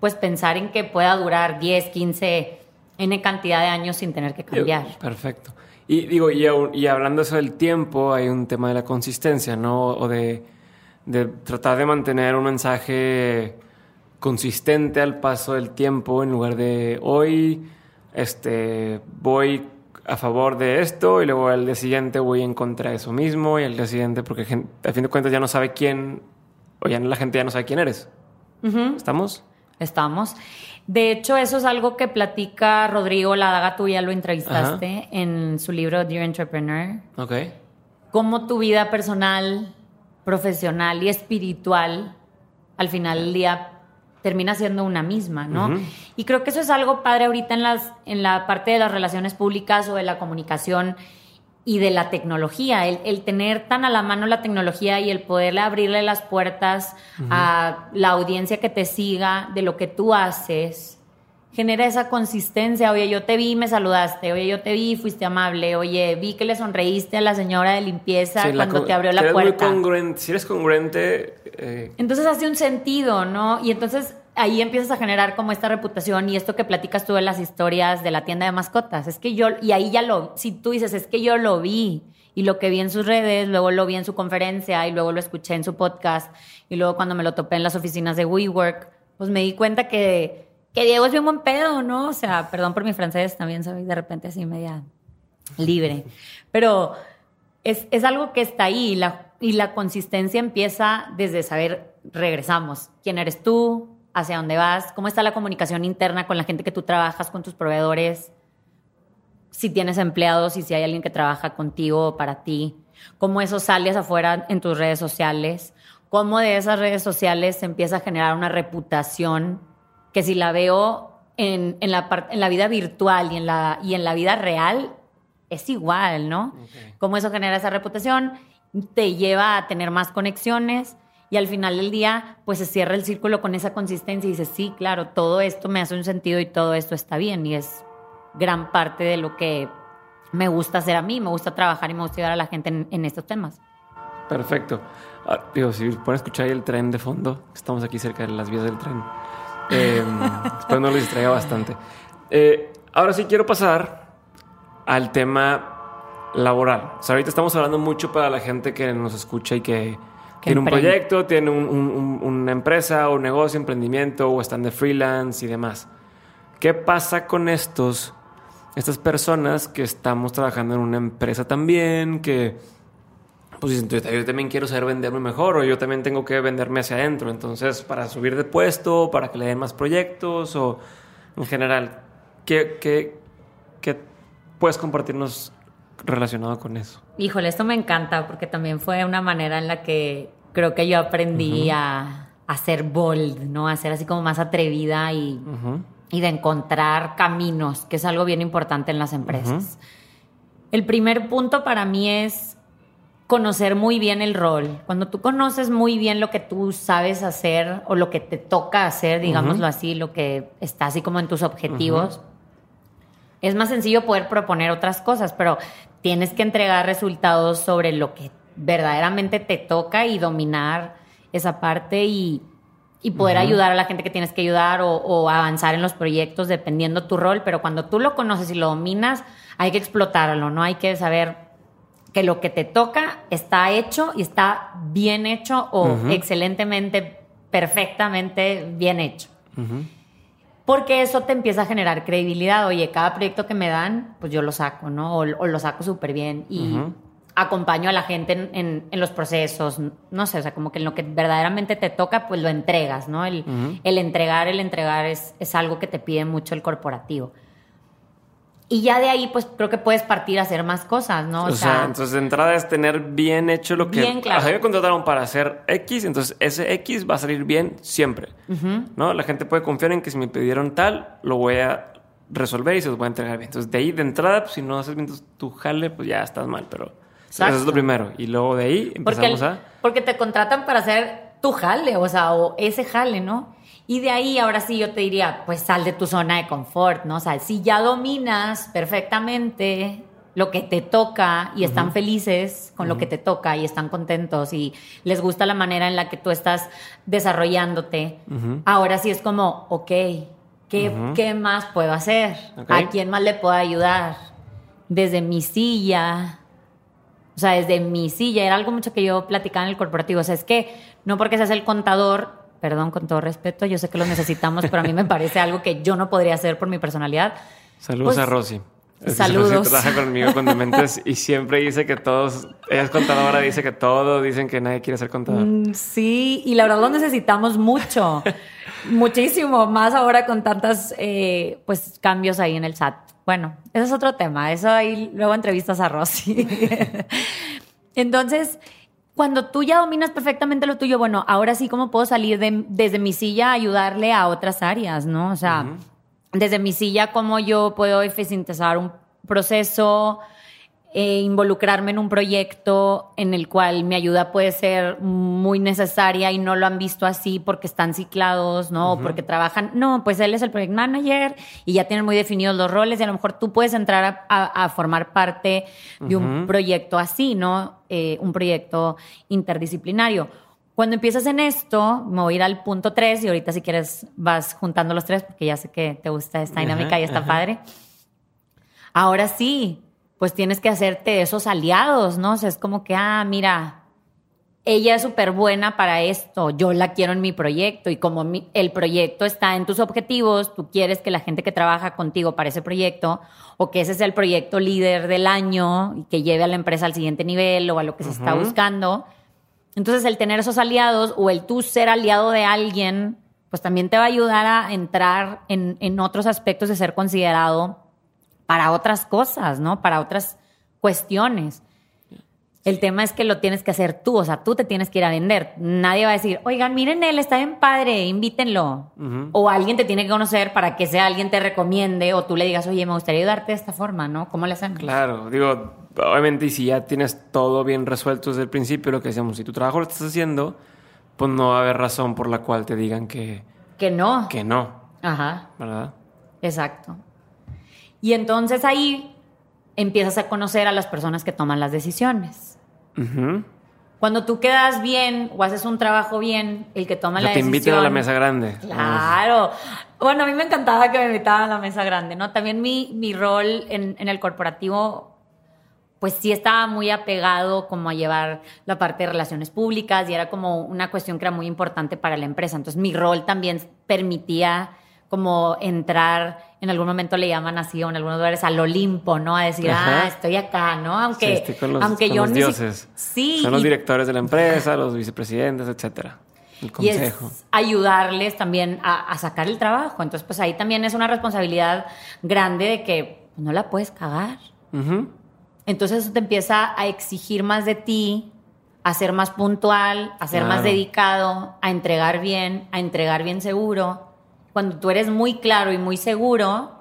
pues pensar en que pueda durar 10, 15, N cantidad de años sin tener que cambiar. Perfecto. Y digo, y, y hablando eso del tiempo, hay un tema de la consistencia, ¿no? O de, de tratar de mantener un mensaje consistente al paso del tiempo en lugar de hoy este voy a favor de esto y luego al día siguiente voy en contra de eso mismo y al día siguiente porque a fin de cuentas ya no sabe quién o ya la gente ya no sabe quién eres. ¿Estamos? Estamos. De hecho, eso es algo que platica Rodrigo Ladaga, tú ya lo entrevistaste en su libro Dear Entrepreneur. Ok. Cómo tu vida personal, profesional y espiritual al final del día termina siendo una misma, ¿no? Y creo que eso es algo padre ahorita en, las, en la parte de las relaciones públicas o de la comunicación y de la tecnología, el, el tener tan a la mano la tecnología y el poderle abrirle las puertas a la audiencia que te siga de lo que tú haces, genera esa consistencia. Oye, yo te vi, me saludaste. Oye, yo te vi, fuiste amable. Oye, vi que le sonreíste a la señora de limpieza Sí, cuando te abrió la muy puerta. congruente- si eres congruente, eh, Entonces hace un sentido, ¿no? Y entonces ahí empiezas a generar como esta reputación y esto que platicas tú de las historias de la tienda de mascotas. Es que yo, y ahí ya lo, si tú dices, es que yo lo vi y lo que vi en sus redes, luego lo vi en su conferencia y luego lo escuché en su podcast y luego cuando me lo topé en las oficinas de WeWork, pues me di cuenta que, que Diego es bien buen pedo, ¿no? O sea, perdón por mi francés, también soy de repente así media libre. Pero es, es algo que está ahí y la, y la consistencia empieza desde saber, regresamos, quién eres tú, hacia dónde vas, cómo está la comunicación interna con la gente que tú trabajas, con tus proveedores, si tienes empleados y si hay alguien que trabaja contigo o para ti, cómo eso sales afuera en tus redes sociales, cómo de esas redes sociales se empieza a generar una reputación que si la veo en, la, en la vida virtual y en la, y en la vida real, es igual, ¿no? Cómo eso genera esa reputación, te lleva a tener más conexiones y al final del día, pues se cierra el círculo con esa consistencia y dices, sí, claro, todo esto me hace un sentido y todo esto está bien y es gran parte de lo que me gusta hacer a mí, me gusta trabajar y me gusta ayudar a la gente en, estos temas. Perfecto. Ah, digo, si pueden escuchar ahí el tren de fondo, estamos aquí cerca de las vías del tren. Eh, no lo distraiga bastante. Eh, ahora sí quiero pasar al tema laboral. O sea, ahorita estamos hablando mucho para la gente que nos escucha y que tiene un proyecto, tiene una empresa o un negocio, emprendimiento o están de freelance y demás. ¿Qué pasa con estos, estas personas que estamos trabajando en una empresa también, que pues dicen, yo también quiero saber venderme mejor o yo también tengo que venderme hacia adentro, entonces para subir de puesto, para que le den más proyectos o en general, ¿qué, qué, qué puedes compartirnos relacionado con eso? Híjole, esto me encanta porque también fue una manera en la que creo que yo aprendí a, ser bold, ¿no? A ser así como más atrevida y, y, de encontrar caminos, que es algo bien importante en las empresas. El primer punto para mí es conocer muy bien el rol. Cuando tú conoces muy bien lo que tú sabes hacer o lo que te toca hacer, digámoslo así, lo que está así como en tus objetivos, es más sencillo poder proponer otras cosas, pero tienes que entregar resultados sobre lo que verdaderamente te toca y dominar esa parte y, poder ayudar a la gente que tienes que ayudar o, avanzar en los proyectos dependiendo tu rol, pero cuando tú lo conoces y lo dominas, hay que explotarlo, ¿no? Hay que saber que lo que te toca está hecho y está bien hecho o excelentemente, perfectamente bien hecho porque eso te empieza a generar credibilidad. Oye, cada proyecto que me dan, pues yo lo saco, ¿no? O, lo saco súper bien y acompaño a la gente en, los procesos, no sé, o sea, como que en lo que verdaderamente te toca, pues lo entregas, ¿no? El, el entregar, el entregar es, es algo que te pide mucho el corporativo. Y ya de ahí, pues creo que puedes partir a hacer más cosas, ¿no? O, sea, entonces de entrada es tener bien hecho lo que. Bien claro. me contrataron para hacer X, entonces ese X va a salir bien siempre. ¿No? La gente puede confiar en que si me pidieron tal, lo voy a resolver y se los voy a entregar bien. Entonces de ahí de entrada, pues, si no haces bien tu, jale, pues ya estás mal, pero. Eso es lo primero. Y luego de ahí empezamos a. Porque te contratan para hacer tu jale, o sea, o ese jale, ¿no? Y de ahí, ahora sí, yo te diría, pues sal de tu zona de confort, ¿no? O sea, si ya dominas perfectamente lo que te toca y están felices con lo que te toca y están contentos y les gusta la manera en la que tú estás desarrollándote, ahora sí es como, ok, ¿qué, ¿qué más puedo hacer? ¿A quién más le puedo ayudar? Desde mi silla, o sea, desde mi silla, era algo mucho que yo platicaba en el corporativo, o sea, es que no porque seas el contador perdón con todo respeto, yo sé que lo necesitamos, pero a mí me parece algo que yo no podría hacer por mi personalidad. Saludos pues, a Rosy. Saludos. Rosy trabaja conmigo con Dementes y siempre dice que todos, ella es contadora, dice que todos dicen que nadie quiere ser contador. Mm, sí, y la verdad lo necesitamos mucho, muchísimo, más ahora con tantos eh, pues, cambios ahí en el SAT. Bueno, ese es otro tema, eso ahí luego entrevistas a Rosy. Entonces, cuando tú ya dominas perfectamente lo tuyo, bueno, ahora sí, ¿cómo puedo salir de, desde mi silla a ayudarle a otras áreas, no? O sea, desde mi silla, ¿cómo yo puedo eficientizar un proceso, eh, involucrarme en un proyecto en el cual mi ayuda puede ser muy necesaria y no lo han visto así porque están ciclados, ¿no? O porque trabajan. No, pues él es el project manager y ya tienen muy definidos los roles y a lo mejor tú puedes entrar a, formar parte de un proyecto así, ¿no? Eh, un proyecto interdisciplinario. Cuando empiezas en esto, me voy a ir al punto tres y ahorita si quieres vas juntando los tres porque ya sé que te gusta esta dinámica y está padre. Ahora sí, pues tienes que hacerte esos aliados, ¿no? O sea, es como que, ah, mira, ella es súper buena para esto, yo la quiero en mi proyecto y como el proyecto está en tus objetivos, tú quieres que la gente que trabaja contigo para ese proyecto o que ese sea el proyecto líder del año y que lleve a la empresa al siguiente nivel o a lo que se está buscando. Entonces, el tener esos aliados o el tú ser aliado de alguien pues también te va a ayudar a entrar en, en otros aspectos de ser considerado para otras cosas, ¿no? Para otras cuestiones. El tema es que lo tienes que hacer tú, o sea, tú te tienes que ir a vender. Nadie va a decir, oigan, miren él, está bien padre, invítenlo. O alguien te tiene que conocer para que sea alguien te recomiende o tú le digas, oye, me gustaría ayudarte de esta forma, ¿no? ¿Cómo le hacen? Claro, digo, obviamente, y si ya tienes todo bien resuelto desde el principio, lo que decíamos, si tu trabajo lo estás haciendo, pues no va a haber razón por la cual te digan que, Que no. que no, Ajá. ¿verdad? Exacto. Y entonces ahí empiezas a conocer a las personas que toman las decisiones. Cuando tú quedas bien o haces un trabajo bien, el que toma la te decisión. invitan a la mesa grande. Claro. Bueno, a mí me encantaba que me invitaban a la mesa grande, ¿no? También mi, mi rol en, en el corporativo, pues sí estaba muy apegado como a llevar la parte de relaciones públicas y era como una cuestión que era muy importante para la empresa. Entonces mi rol también permitía como entrar, en algún momento le llaman así o en algunos lugares al Olimpo, ¿no? A decir, Ajá. ah, estoy acá, ¿no? Sí, Aunque, estoy con los, aunque con yo los dioses. Sí. Son los y- directores de la empresa, los vicepresidentes, etcétera. El y consejo. es ayudarles también a, a sacar el trabajo. Entonces, pues ahí también es una responsabilidad grande de que no la puedes cagar. Entonces eso te empieza a exigir más de ti, a ser más puntual, a ser más dedicado, a entregar bien, a entregar bien seguro. Cuando tú eres muy claro y muy seguro,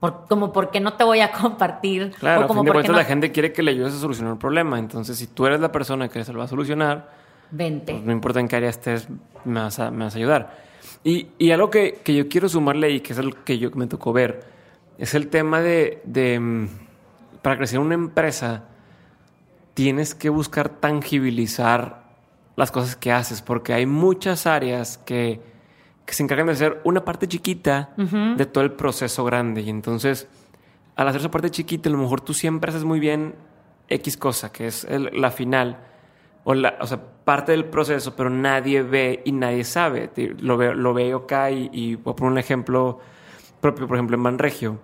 por- como por qué no te voy a compartir, Claro, o a como fin de cuentas no, la gente quiere que le ayudes a solucionar un problema. Entonces, si tú eres la persona que se lo va a solucionar, vente. pues no importa en qué área estés, me vas a, me vas a ayudar. Y, y algo que, que yo quiero sumarle ahí, que es algo que yo me tocó ver, es el tema de, de, mm, para crecer una empresa, tienes que buscar tangibilizar las cosas que haces, porque hay muchas áreas que, que se encargan de hacer una parte chiquita de todo el proceso grande. Y entonces, al hacer esa parte chiquita, a lo mejor tú siempre haces muy bien X cosa, que es el- la final, o, la, o sea, parte del proceso, pero nadie ve y nadie sabe. Lo veo, lo veo acá y, y voy a poner un ejemplo propio, por ejemplo, en Manregio.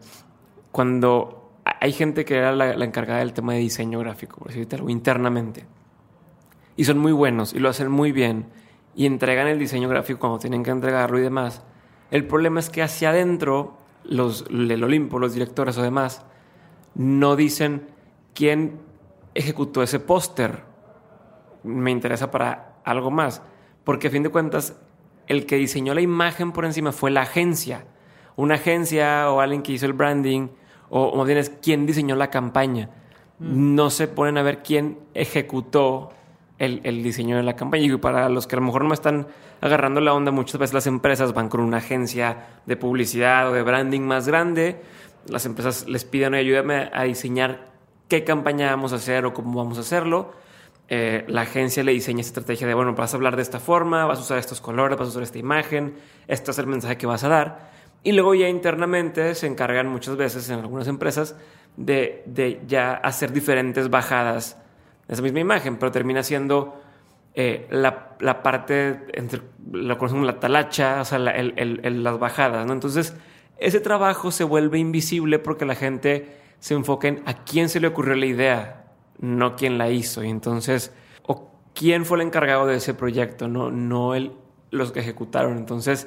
Cuando hay gente que era la, la encargada del tema de diseño gráfico, por decirte algo, internamente, y son muy buenos y lo hacen muy bien y entregan el diseño gráfico cuando tienen que entregarlo y demás. El problema es que hacia adentro, los del Olimpo, los directores o demás, no dicen quién ejecutó ese póster. Me interesa para algo más. Porque a fin de cuentas, el que diseñó la imagen por encima fue la agencia. Una agencia o alguien que hizo el branding, o, o más bien es quién diseñó la campaña. No se ponen a ver quién ejecutó el, el diseño de la campaña. Y para los que a lo mejor no están agarrando la onda, muchas veces las empresas van con una agencia de publicidad o de branding más grande. Las empresas les piden, "Oye, ayúdame a diseñar qué campaña vamos a hacer o cómo vamos a hacerlo. Eh, la agencia le diseña esta estrategia de, bueno, vas a hablar de esta forma, vas a usar estos colores, vas a usar esta imagen, este es el mensaje que vas a dar. Y luego ya internamente se encargan muchas veces en algunas empresas de, de ya hacer diferentes bajadas esa misma imagen, pero termina siendo eh, la, la parte, entre, lo conocemos la talacha, o sea, la- el- el- el- las bajadas, ¿no? Entonces, ese trabajo se vuelve invisible porque la gente se enfoca en a quién se le ocurrió la idea, no quién la hizo. Y entonces, o quién fue el encargado de ese proyecto, no, no el, los que ejecutaron. Entonces,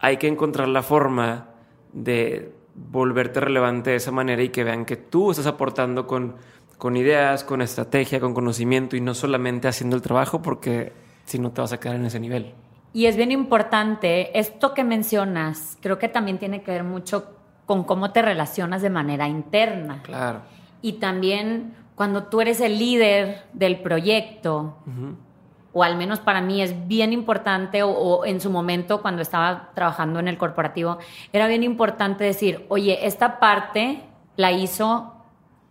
hay que encontrar la forma de volverte relevante de esa manera y que vean que tú estás aportando con, con ideas, con estrategia, con conocimiento y no solamente haciendo el trabajo porque si no te vas a quedar en ese nivel. Y es bien importante, esto que mencionas, creo que también tiene que ver mucho con cómo te relacionas de manera interna. Claro. Y también cuando tú eres el líder del proyecto, o al menos para mí es bien importante, o, o en su momento cuando estaba trabajando en el corporativo, era bien importante decir, oye, esta parte la hizo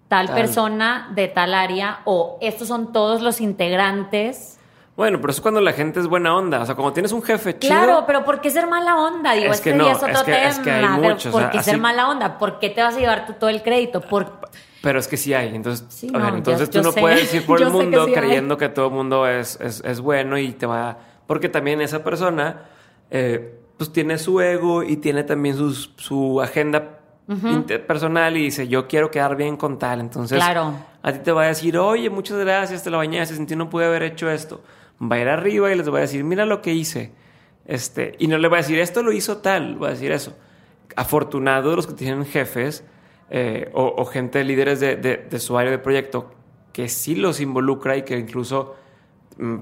tal, Tal. persona de tal área, o estos son todos los integrantes. Bueno, pero eso es cuando la gente es buena onda. O sea, cuando tienes un jefe chido. Claro, pero ¿por qué ser mala onda? Digo, Es que este no, día es otro es que- tema. es que hay pero muchos, ¿por o sea, qué ser mala onda? ¿Por qué te vas a llevar tú todo el crédito? Por... Pero es que sí hay. Entonces, Sí, a ver, no, entonces yo- tú yo no sé. puedes ir por el que mundo hay. creyendo que todo el mundo es, es, es bueno y te va. Porque también esa persona, eh, pues tiene su ego y tiene también sus- su agenda inter- personal y dice, yo quiero quedar bien con tal. Entonces, Claro. a ti te va a decir, oye, muchas gracias, te la bañaste, sin ti no pude haber hecho esto. Va a ir arriba y les va a decir, mira lo que hice. Este, y no le voy a decir, esto lo hizo tal, voy a decir eso. Afortunado los que tienen jefes eh, o, o, gente, líderes de, de, de su área de proyecto, que sí los involucra y que incluso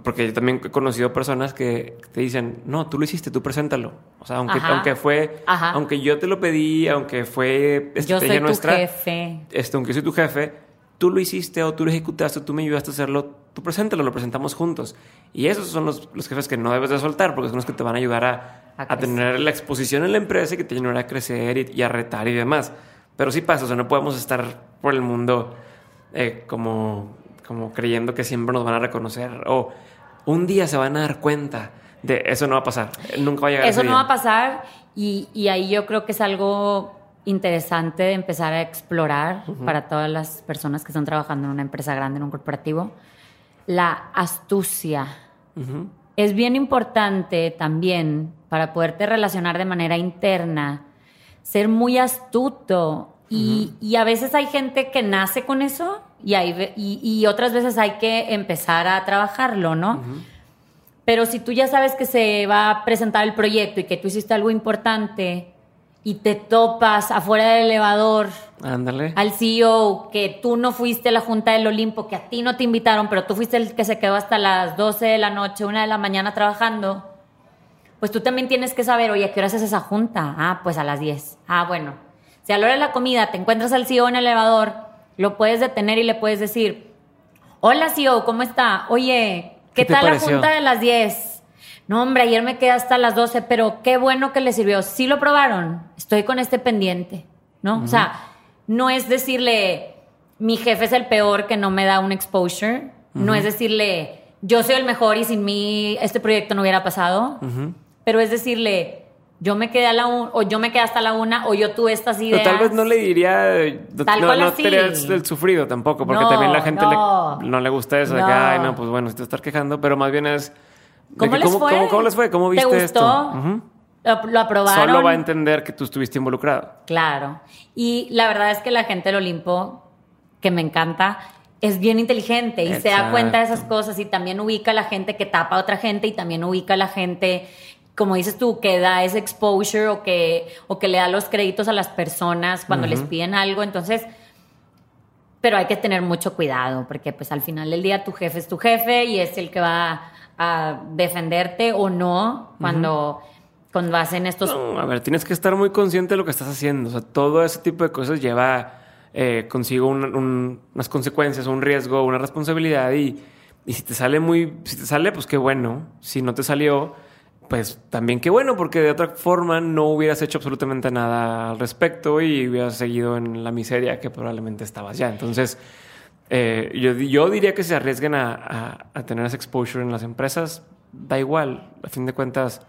porque yo también he conocido personas que te dicen, no, tú lo hiciste, tú preséntalo. O sea, aunque, aunque fue, Ajá. aunque yo te lo pedí, aunque fue yo soy nuestra, tu jefe. Este, aunque soy tu jefe, tú lo hiciste o tú lo ejecutaste, tú me ayudaste a hacerlo, tú preséntalo, lo presentamos juntos. Y esos son los, los jefes que no debes de soltar, porque son los que te van a ayudar a, a, a tener la exposición en la empresa y que te ayudará a crecer y, y, a retar y demás. Pero sí pasa, o sea, no podemos estar por el mundo eh, como como creyendo que siempre nos van a reconocer o un día se van a dar cuenta de eso no va a pasar, nunca va a llegar. Eso no va a pasar y, y, ahí yo creo que es algo interesante de empezar a explorar uh -huh. para todas las personas que están trabajando en una empresa grande, en un corporativo, la astucia. Uh -huh. Es bien importante también para poderte relacionar de manera interna, ser muy astuto y, uh -huh. y, a veces hay gente que nace con eso y, hay, y, y, otras veces hay que empezar a trabajarlo, ¿no? Uh -huh. Pero si tú ya sabes que se va a presentar el proyecto y que tú hiciste algo importante y te topas afuera del elevador Ándale. al CEO, que tú no fuiste a la Junta del Olimpo, que a ti no te invitaron, pero tú fuiste el que se quedó hasta las 12 de la noche, una de la mañana trabajando, pues tú también tienes que saber, oye, ¿a qué hora es esa junta? Ah, pues a las 10. Ah, bueno. Si a la hora de la comida te encuentras al CEO en el elevador, lo puedes detener y le puedes decir, hola CEO, ¿cómo está? Oye, ¿qué, ¿Qué tal la junta de las 10? No, hombre, ayer me quedé hasta las 12, pero qué bueno que le sirvió. Sí lo probaron, estoy con este pendiente, ¿no? Uh -huh. O sea, no es decirle, mi jefe es el peor que no me da un exposure, uh -huh. no es decirle, yo soy el mejor y sin mí este proyecto no hubiera pasado, uh -huh. pero es decirle, yo me quedé a la un, o yo me quedé hasta la una o yo tuve estas ideas. Pero tal vez no le diría tal no, cual no así. el sufrido tampoco, porque no, también la gente no. Le, no le gusta eso de que ay no, pues bueno, si te estás quejando, pero más bien es ¿Cómo, que, les ¿cómo, fue? ¿cómo, ¿Cómo, les fue? ¿Cómo viste ¿Te esto? gustó? Uh -huh. lo, lo, aprobaron. Solo va a entender que tú estuviste involucrado. Claro. Y la verdad es que la gente del Olimpo, que me encanta, es bien inteligente y Exacto. se da cuenta de esas cosas y también ubica a la gente que tapa a otra gente y también ubica a la gente como dices tú, que da ese exposure o que, o que le da los créditos a las personas cuando uh -huh. les piden algo. Entonces, pero hay que tener mucho cuidado porque pues al final del día tu jefe es tu jefe y es el que va a defenderte o no cuando... Uh -huh. Cuando hacen estos... No, a ver, tienes que estar muy consciente de lo que estás haciendo. O sea, todo ese tipo de cosas lleva eh, consigo un, un, unas consecuencias, un riesgo, una responsabilidad. Y, y si te sale muy... Si te sale, pues qué bueno. Si no te salió, pues también qué bueno, porque de otra forma no hubieras hecho absolutamente nada al respecto y hubieras seguido en la miseria que probablemente estabas ya. Entonces, eh, yo, yo, diría que se arriesguen a, a, a, tener ese exposure en las empresas. Da igual, a fin de cuentas,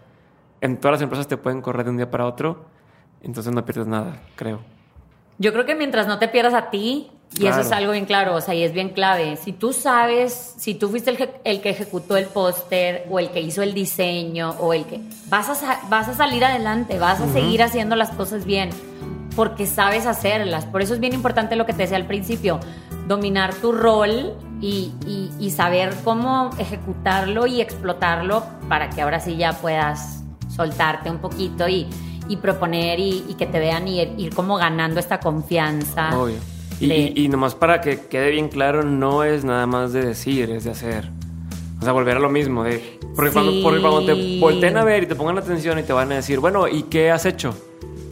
en todas las empresas te pueden correr de un día para otro, entonces no pierdes nada, creo. Yo creo que mientras no te pierdas a ti, y claro. eso es algo bien claro, o sea, y es bien clave. Si tú sabes, si tú fuiste el, el que ejecutó el póster o el que hizo el diseño o el que... Vas a, vas a salir adelante, vas a uh -huh. seguir haciendo las cosas bien porque sabes hacerlas. Por eso es bien importante lo que te decía al principio, dominar tu rol y, y, y saber cómo ejecutarlo y explotarlo para que ahora sí ya puedas soltarte un poquito y, y proponer y, que te vean y ir como ganando esta confianza. Obvio. Y, de... y, y, nomás para que quede bien claro, no es nada más de decir, es de hacer. O sea, volver a lo mismo. De, porque, sí. cuando, porque cuando te volteen a ver y te pongan atención y te van a decir, bueno, ¿y qué has hecho?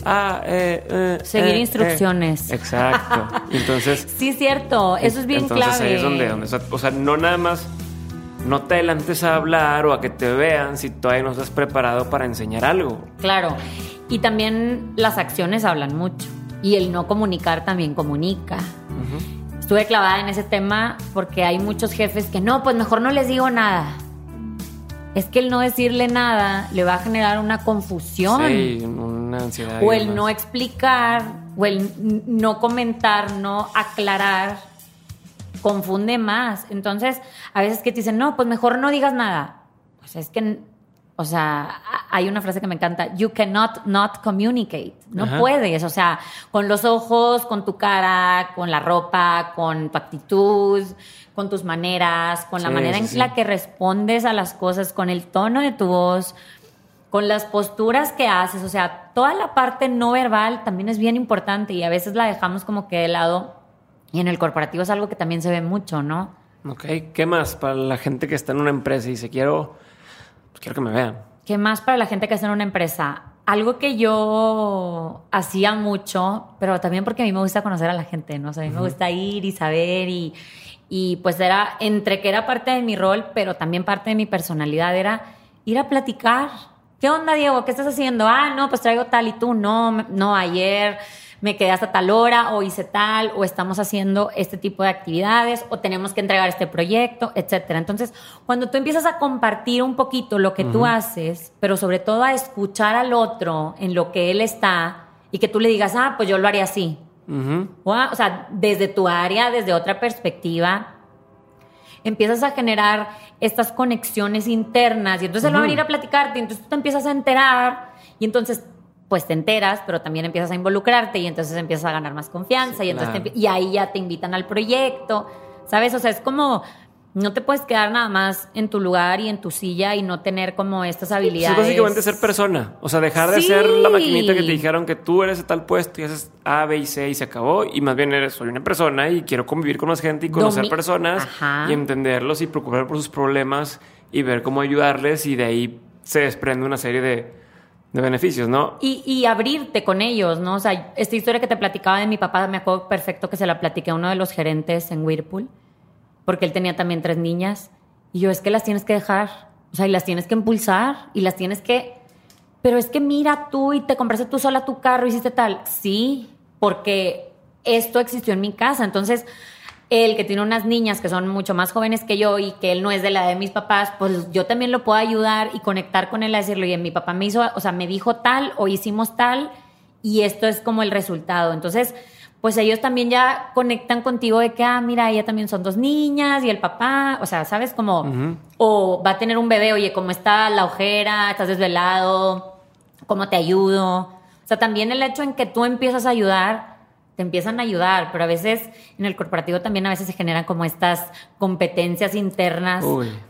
Ah, eh, eh, Seguir eh, instrucciones. exacto. Entonces. sí, cierto. Eso es bien entonces clave. Ahí es donde, donde, o sea, no nada más no te adelantes a hablar o a que te vean si todavía no estás preparado para enseñar algo. Claro. Y también las acciones hablan mucho. Y el no comunicar también comunica. Uh -huh. Estuve clavada en ese tema porque hay muchos jefes que no, pues mejor no les digo nada. Es que el no decirle nada le va a generar una confusión. Sí, una ansiedad. O el no explicar, o el no comentar, no aclarar, confunde más. Entonces, a veces que te dicen, no, pues mejor no digas nada. Pues es que o sea, hay una frase que me encanta, you cannot not communicate. No Ajá. puedes, o sea, con los ojos, con tu cara, con la ropa, con tu actitud, con tus maneras, con la manera sí, en sí. la que respondes a las cosas, con el tono de tu voz, con las posturas que haces, o sea, toda la parte no verbal también es bien importante y a veces la dejamos como que de lado y en el corporativo es algo que también se ve mucho, ¿no? Ok, ¿qué más para la gente que está en una empresa y dice quiero, pues quiero que me vean? ¿Qué más para la gente que está en una empresa? Algo que yo hacía mucho, pero también porque a mí me gusta conocer a la gente, ¿no? O sea, a mí me gusta ir y saber y, y pues era entre que era parte de mi rol, pero también parte de mi personalidad, era ir a platicar. ¿Qué onda, Diego? ¿Qué estás haciendo? Ah, no, pues traigo tal y tú, no, no, ayer me quedé hasta tal hora o hice tal o estamos haciendo este tipo de actividades o tenemos que entregar este proyecto, etcétera. Entonces, cuando tú empiezas a compartir un poquito lo que tú haces, pero sobre todo a escuchar al otro en lo que él está y que tú le digas, ah, pues yo lo haría así. o, o sea, desde tu área, desde otra perspectiva, empiezas a generar estas conexiones internas y entonces él va a venir a platicarte y entonces tú te empiezas a enterar y entonces pues te enteras, pero también empiezas a involucrarte y entonces empiezas a ganar más confianza y, entonces y ahí ya te invitan al proyecto, ¿sabes? O sea, es como no te puedes quedar nada más en tu lugar y en tu silla y no tener como estas habilidades. Pues es básicamente ser persona. O sea, dejar de ser la maquinita que te dijeron que tú eres de tal puesto y haces A, B y C y se acabó. Y más bien eres, soy una persona y quiero convivir con más gente y conocer personas y entenderlos y preocupar por sus problemas y ver cómo ayudarles y de ahí se desprende una serie de, de beneficios, ¿no? Y, y, abrirte con ellos, ¿no? O sea, esta historia que te platicaba de mi papá, me acuerdo perfecto que se la platiqué a uno de los gerentes en Whirlpool porque él tenía también tres niñas. Y yo, es que las tienes que dejar, o sea, y las tienes que impulsar, y las tienes que... Pero es que mira tú y te compraste tú sola tu carro hiciste tal. Sí, porque esto existió en mi casa. Entonces, él que tiene unas niñas que son mucho más jóvenes que yo y que él no es de la de mis papás, pues yo también lo puedo ayudar y conectar con él a decirle, oye, mi papá me hizo, o sea, me dijo tal o hicimos tal y esto es como el resultado. Entonces, pues ellos también ya conectan contigo de que, ah, mira, ella también son dos niñas y el papá, o sea, ¿sabes? Como, o va a tener un bebé, oye, ¿cómo está la ojera? ¿Estás desvelado? ¿Cómo te ayudo? O sea, también el hecho en que tú empiezas a ayudar, te empiezan a ayudar, pero a veces en el corporativo también a veces se generan como estas competencias internas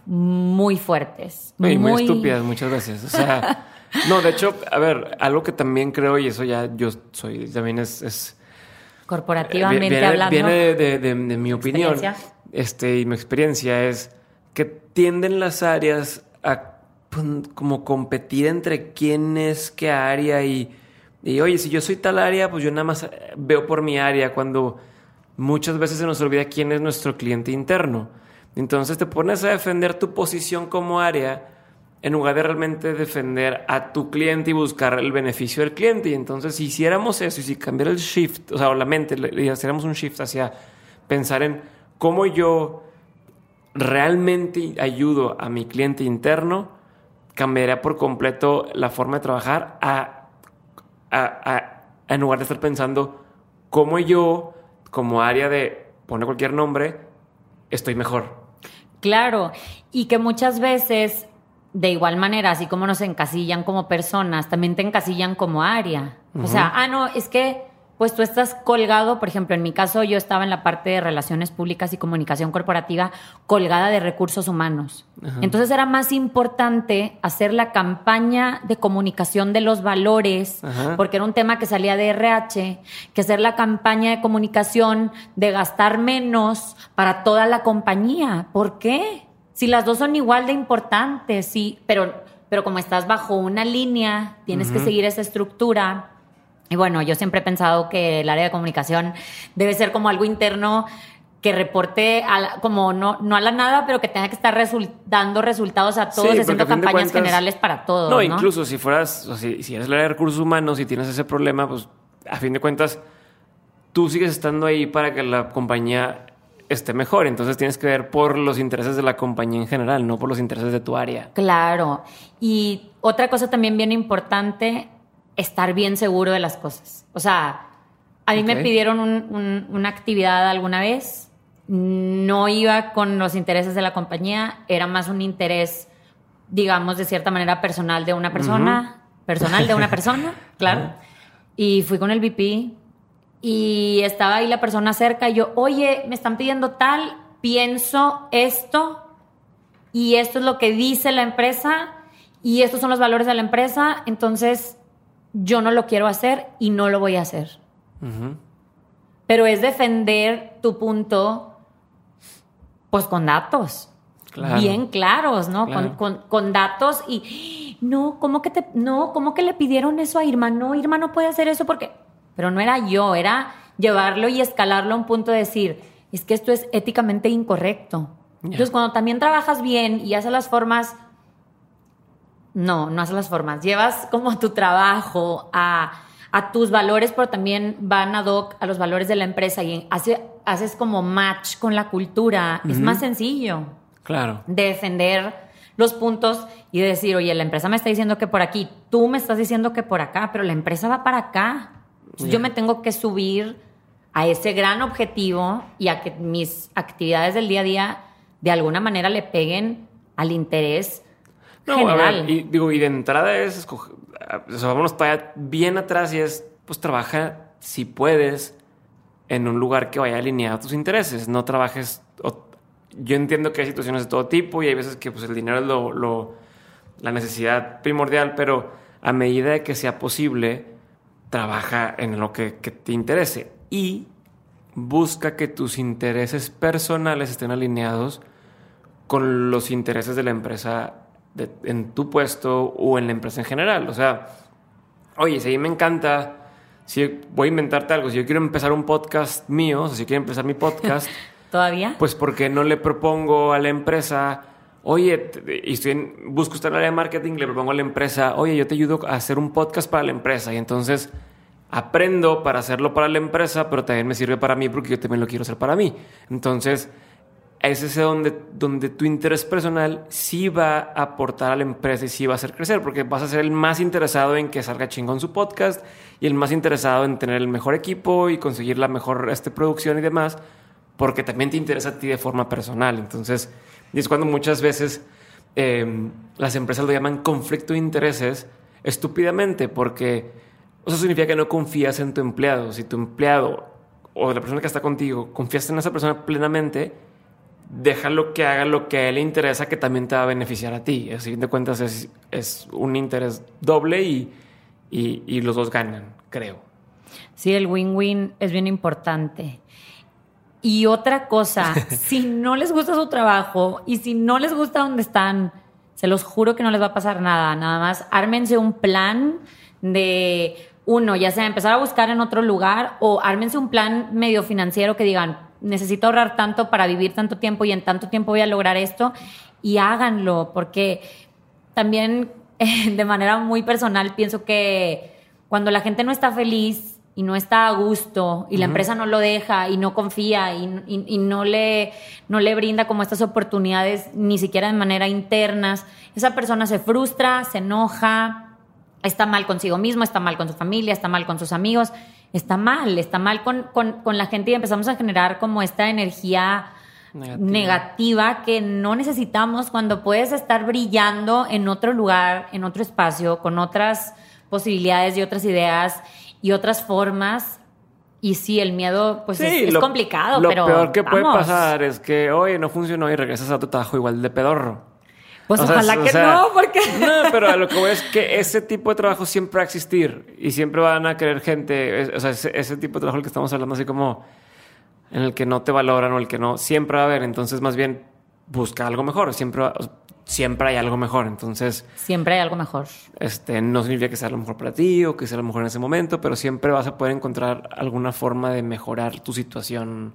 muy fuertes. muy, muy estúpidas muchas veces. O sea, no, de hecho, a ver, algo que también creo, y eso ya yo soy, también es corporativamente viene, hablando. Viene de, mi opinión este, y mi experiencia es que tienden las áreas a como competir entre quién es qué área y, y oye, si yo soy tal área, pues yo nada más veo por mi área cuando muchas veces se nos olvida quién es nuestro cliente interno. Entonces te pones a defender tu posición como área en lugar de realmente defender a tu cliente y buscar el beneficio del cliente. Y entonces, si hiciéramos eso y si cambiara el shift, o sea, la mente, y hiciéramos un shift hacia pensar en cómo yo realmente ayudo a mi cliente interno, cambiaría por completo la forma de trabajar a, en lugar de estar pensando cómo yo, como área de, pone cualquier nombre, estoy mejor. Claro, y que muchas veces de igual manera, así como nos encasillan como personas, también te encasillan como área. O sea, ah, no, es que pues tú estás colgado, por ejemplo, en mi caso yo estaba en la parte de relaciones públicas y comunicación corporativa colgada de recursos humanos. Entonces era más importante hacer la campaña de comunicación de los valores, porque era un tema que salía de RH, que hacer la campaña de comunicación de gastar menos para toda la compañía. ¿Por qué? Si las dos son igual de importantes, sí, pero, pero como estás bajo una línea, tienes que seguir esa estructura. Y bueno, yo siempre he pensado que el área de comunicación debe ser como algo interno que reporte como no, no a la nada, pero que tenga que estar dando resultados a todos, haciendo campañas generales para todos. No, incluso si fueras, o si, si eres el área de recursos humanos y tienes ese problema, pues a fin de cuentas, tú sigues estando ahí para que la compañía esté mejor. Entonces tienes que ver por los intereses de la compañía en general, no por los intereses de tu área. Claro. Y otra cosa también bien importante, estar bien seguro de las cosas. O sea, a mí me pidieron una actividad alguna vez, no iba con los intereses de la compañía, era más un interés, digamos, de cierta manera personal de una persona, personal de una persona, claro. Y fui con el VP y estaba ahí la persona cerca y yo, oye, me están pidiendo tal, pienso esto y esto es lo que dice la empresa y estos son los valores de la empresa, entonces yo no lo quiero hacer y no lo voy a hacer. Pero es defender tu punto, pues con datos. Bien claros, ¿no? Con, datos y no, ¿cómo que te, no, ¿cómo que le pidieron eso a Irma? No, Irma no puede hacer eso porque, pero no era yo, era llevarlo y escalarlo a un punto de decir, es que esto es éticamente incorrecto. Entonces, cuando también trabajas bien y haces las formas, no, no haces las formas, llevas como tu trabajo a, tus valores, pero también van ad hoc a los valores de la empresa y haces como match con la cultura, es más sencillo. Claro. De defender los puntos y de decir, oye, la empresa me está diciendo que por aquí, tú me estás diciendo que por acá, pero la empresa va para acá. Yo me tengo que subir a ese gran objetivo y a que mis actividades del día a día de alguna manera le peguen al interés no, general. A ver, y, digo, y de entrada es escoger, o sea, vámonos para bien atrás y es, pues trabaja si puedes en un lugar que vaya alineado a tus intereses. No trabajes. yo entiendo que hay situaciones de todo tipo y hay veces que pues, el dinero es lo, la necesidad primordial, pero a medida de que sea posible, trabaja en lo que, que te interese y busca que tus intereses personales estén alineados con los intereses de la empresa en tu puesto o en la empresa en general. O sea, oye, si a mí me encanta, si voy a inventarte algo, si yo quiero empezar un podcast mío, o sea, si quiero empezar mi podcast, ¿Todavía? Pues porque no le propongo a la empresa, oye, y estoy en, busco estar en el área de marketing, le propongo a la empresa, oye, yo te ayudo a hacer un podcast para la empresa. Y entonces aprendo para hacerlo para la empresa, pero también me sirve para mí porque yo también lo quiero hacer para mí. Entonces, es ese donde, donde tu interés personal sí va a aportar a la empresa y sí va a hacer crecer, porque vas a ser el más interesado en que salga chingón su podcast y el más interesado en tener el mejor equipo y conseguir la mejor este, producción y demás, porque también te interesa a ti de forma personal. Entonces, es cuando muchas veces em, las empresas lo llaman conflicto de intereses estúpidamente, porque eso significa que no confías en tu empleado. Si tu empleado o la persona que está contigo confías en esa persona plenamente, déjalo que haga lo que a él le interesa, que también te va a beneficiar a ti. A fin de cuentas, es, es un interés doble y, y, los dos ganan, creo. Sí, el win-win es bien importante. Y otra cosa, si no les gusta su trabajo y si no les gusta donde están, se los juro que no les va a pasar nada. Nada más ármense un plan de uno, ya sea empezar a buscar en otro lugar o ármense un plan medio financiero que digan, necesito ahorrar tanto para vivir tanto tiempo y en tanto tiempo voy a lograr esto y háganlo, porque también de manera muy personal pienso que cuando la gente no está feliz y no está a gusto y la empresa no lo deja y no confía y, no, le, no le brinda como estas oportunidades ni siquiera de manera internas, esa persona se frustra, se enoja, está mal consigo mismo, está mal con su familia, está mal con sus amigos está mal, está mal con, la gente y empezamos a generar como esta energía negativa. que no necesitamos cuando puedes estar brillando en otro lugar, en otro espacio, con otras posibilidades y otras ideas y otras formas. Y sí, el miedo, pues es, complicado, lo pero. Lo peor que puede pasar es que, oye, no funcionó y regresas a tu trabajo igual de pedorro. Pues ojalá que no, porque. No, pero a lo que voy es que ese tipo de trabajo siempre va a existir y siempre van a querer gente. O sea, ese, tipo de trabajo del que estamos hablando, así como en el que no te valoran o el que no, siempre va a haber. Entonces, más bien, busca algo mejor. Siempre, siempre hay algo mejor. Entonces. Siempre hay algo mejor. Este no significa que sea lo mejor para ti o que sea lo mejor en ese momento, pero siempre vas a poder encontrar alguna forma de mejorar tu situación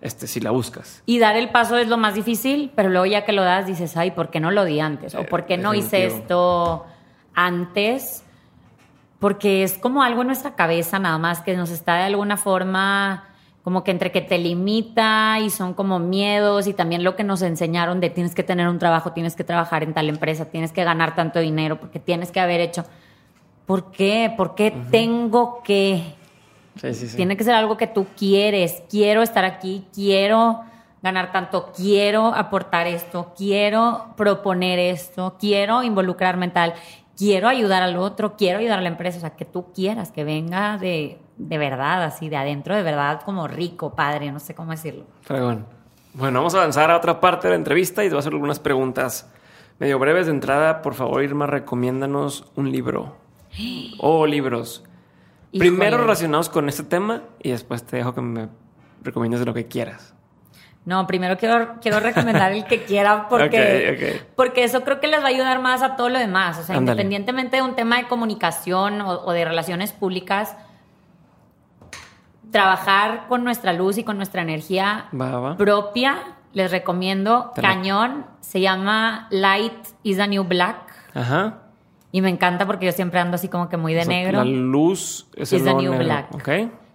este, si la buscas. Y dar el paso es lo más difícil, pero luego ya que lo das dices, ay, ¿por qué no lo di antes? ¿O por qué no hice esto antes? Porque es como algo en nuestra cabeza nada más que nos está de alguna forma como que entre que te limita y son como miedos y también lo que nos enseñaron de tienes que tener un trabajo, tienes que trabajar en tal empresa, tienes que ganar tanto dinero porque tienes que haber hecho. ¿Por qué? ¿Por qué tengo que? Tiene que ser algo que tú quieres. Quiero estar aquí, quiero ganar tanto, quiero aportar esto, quiero proponer esto, quiero involucrarme en tal, quiero ayudar al otro, quiero ayudar a la empresa. O sea, que tú quieras, que venga de, de verdad, así, de adentro, de verdad, como rico, padre, no sé cómo decirlo. Bueno, vamos a avanzar a otra parte de la entrevista y te voy a hacer algunas preguntas Medio breves de entrada, por favor, Irma, recomiéndanos un libro. O libros. Primero Híjole. relacionados con este tema y después te dejo que me recomiendes de lo que quieras. No, primero quiero, quiero recomendar el que quiera porque, Ok, ok. porque eso creo que les va a ayudar más a todo lo demás. O sea, Ándale. independientemente de un tema de comunicación o, o de relaciones públicas, trabajar con nuestra luz y con nuestra energía Va, va. propia, les recomiendo cañón. Se llama Light is the New Black. Ajá. Y me encanta porque yo siempre ando así como que muy de O sea, negro. La luz es el the nuevo new negro, black. ¿Ok?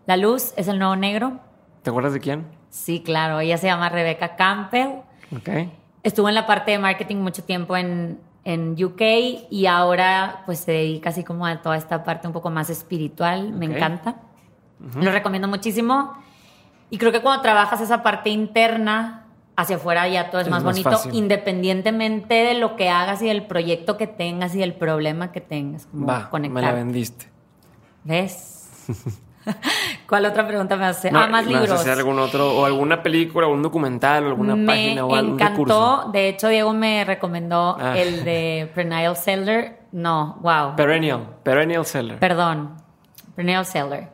La luz es el nuevo negro. ¿Te acuerdas de quién? Sí, claro. Ella se llama Rebecca Campbell. Ok. Estuvo en la parte de marketing mucho tiempo en, en UK y ahora pues se dedica así como a toda esta parte un poco más espiritual. Me encanta. Lo recomiendo muchísimo. Y creo que cuando trabajas esa parte interna, hacia afuera ya todo es, Es más, más bonito, fácil. independientemente de lo que hagas y del proyecto que tengas y del problema que tengas. Como Va, me la vendiste. ¿Ves? ¿Cuál otra pregunta me hace? No, ah, más ¿me vas a libros. hacer algún otro, o alguna película, o algún documental, o alguna me página, o algún encantó. recurso? De hecho, Diego me recomendó Ah. el de Perennial Seller. No, wow. Perennial. Perennial Seller. Perdón. Perennial Seller.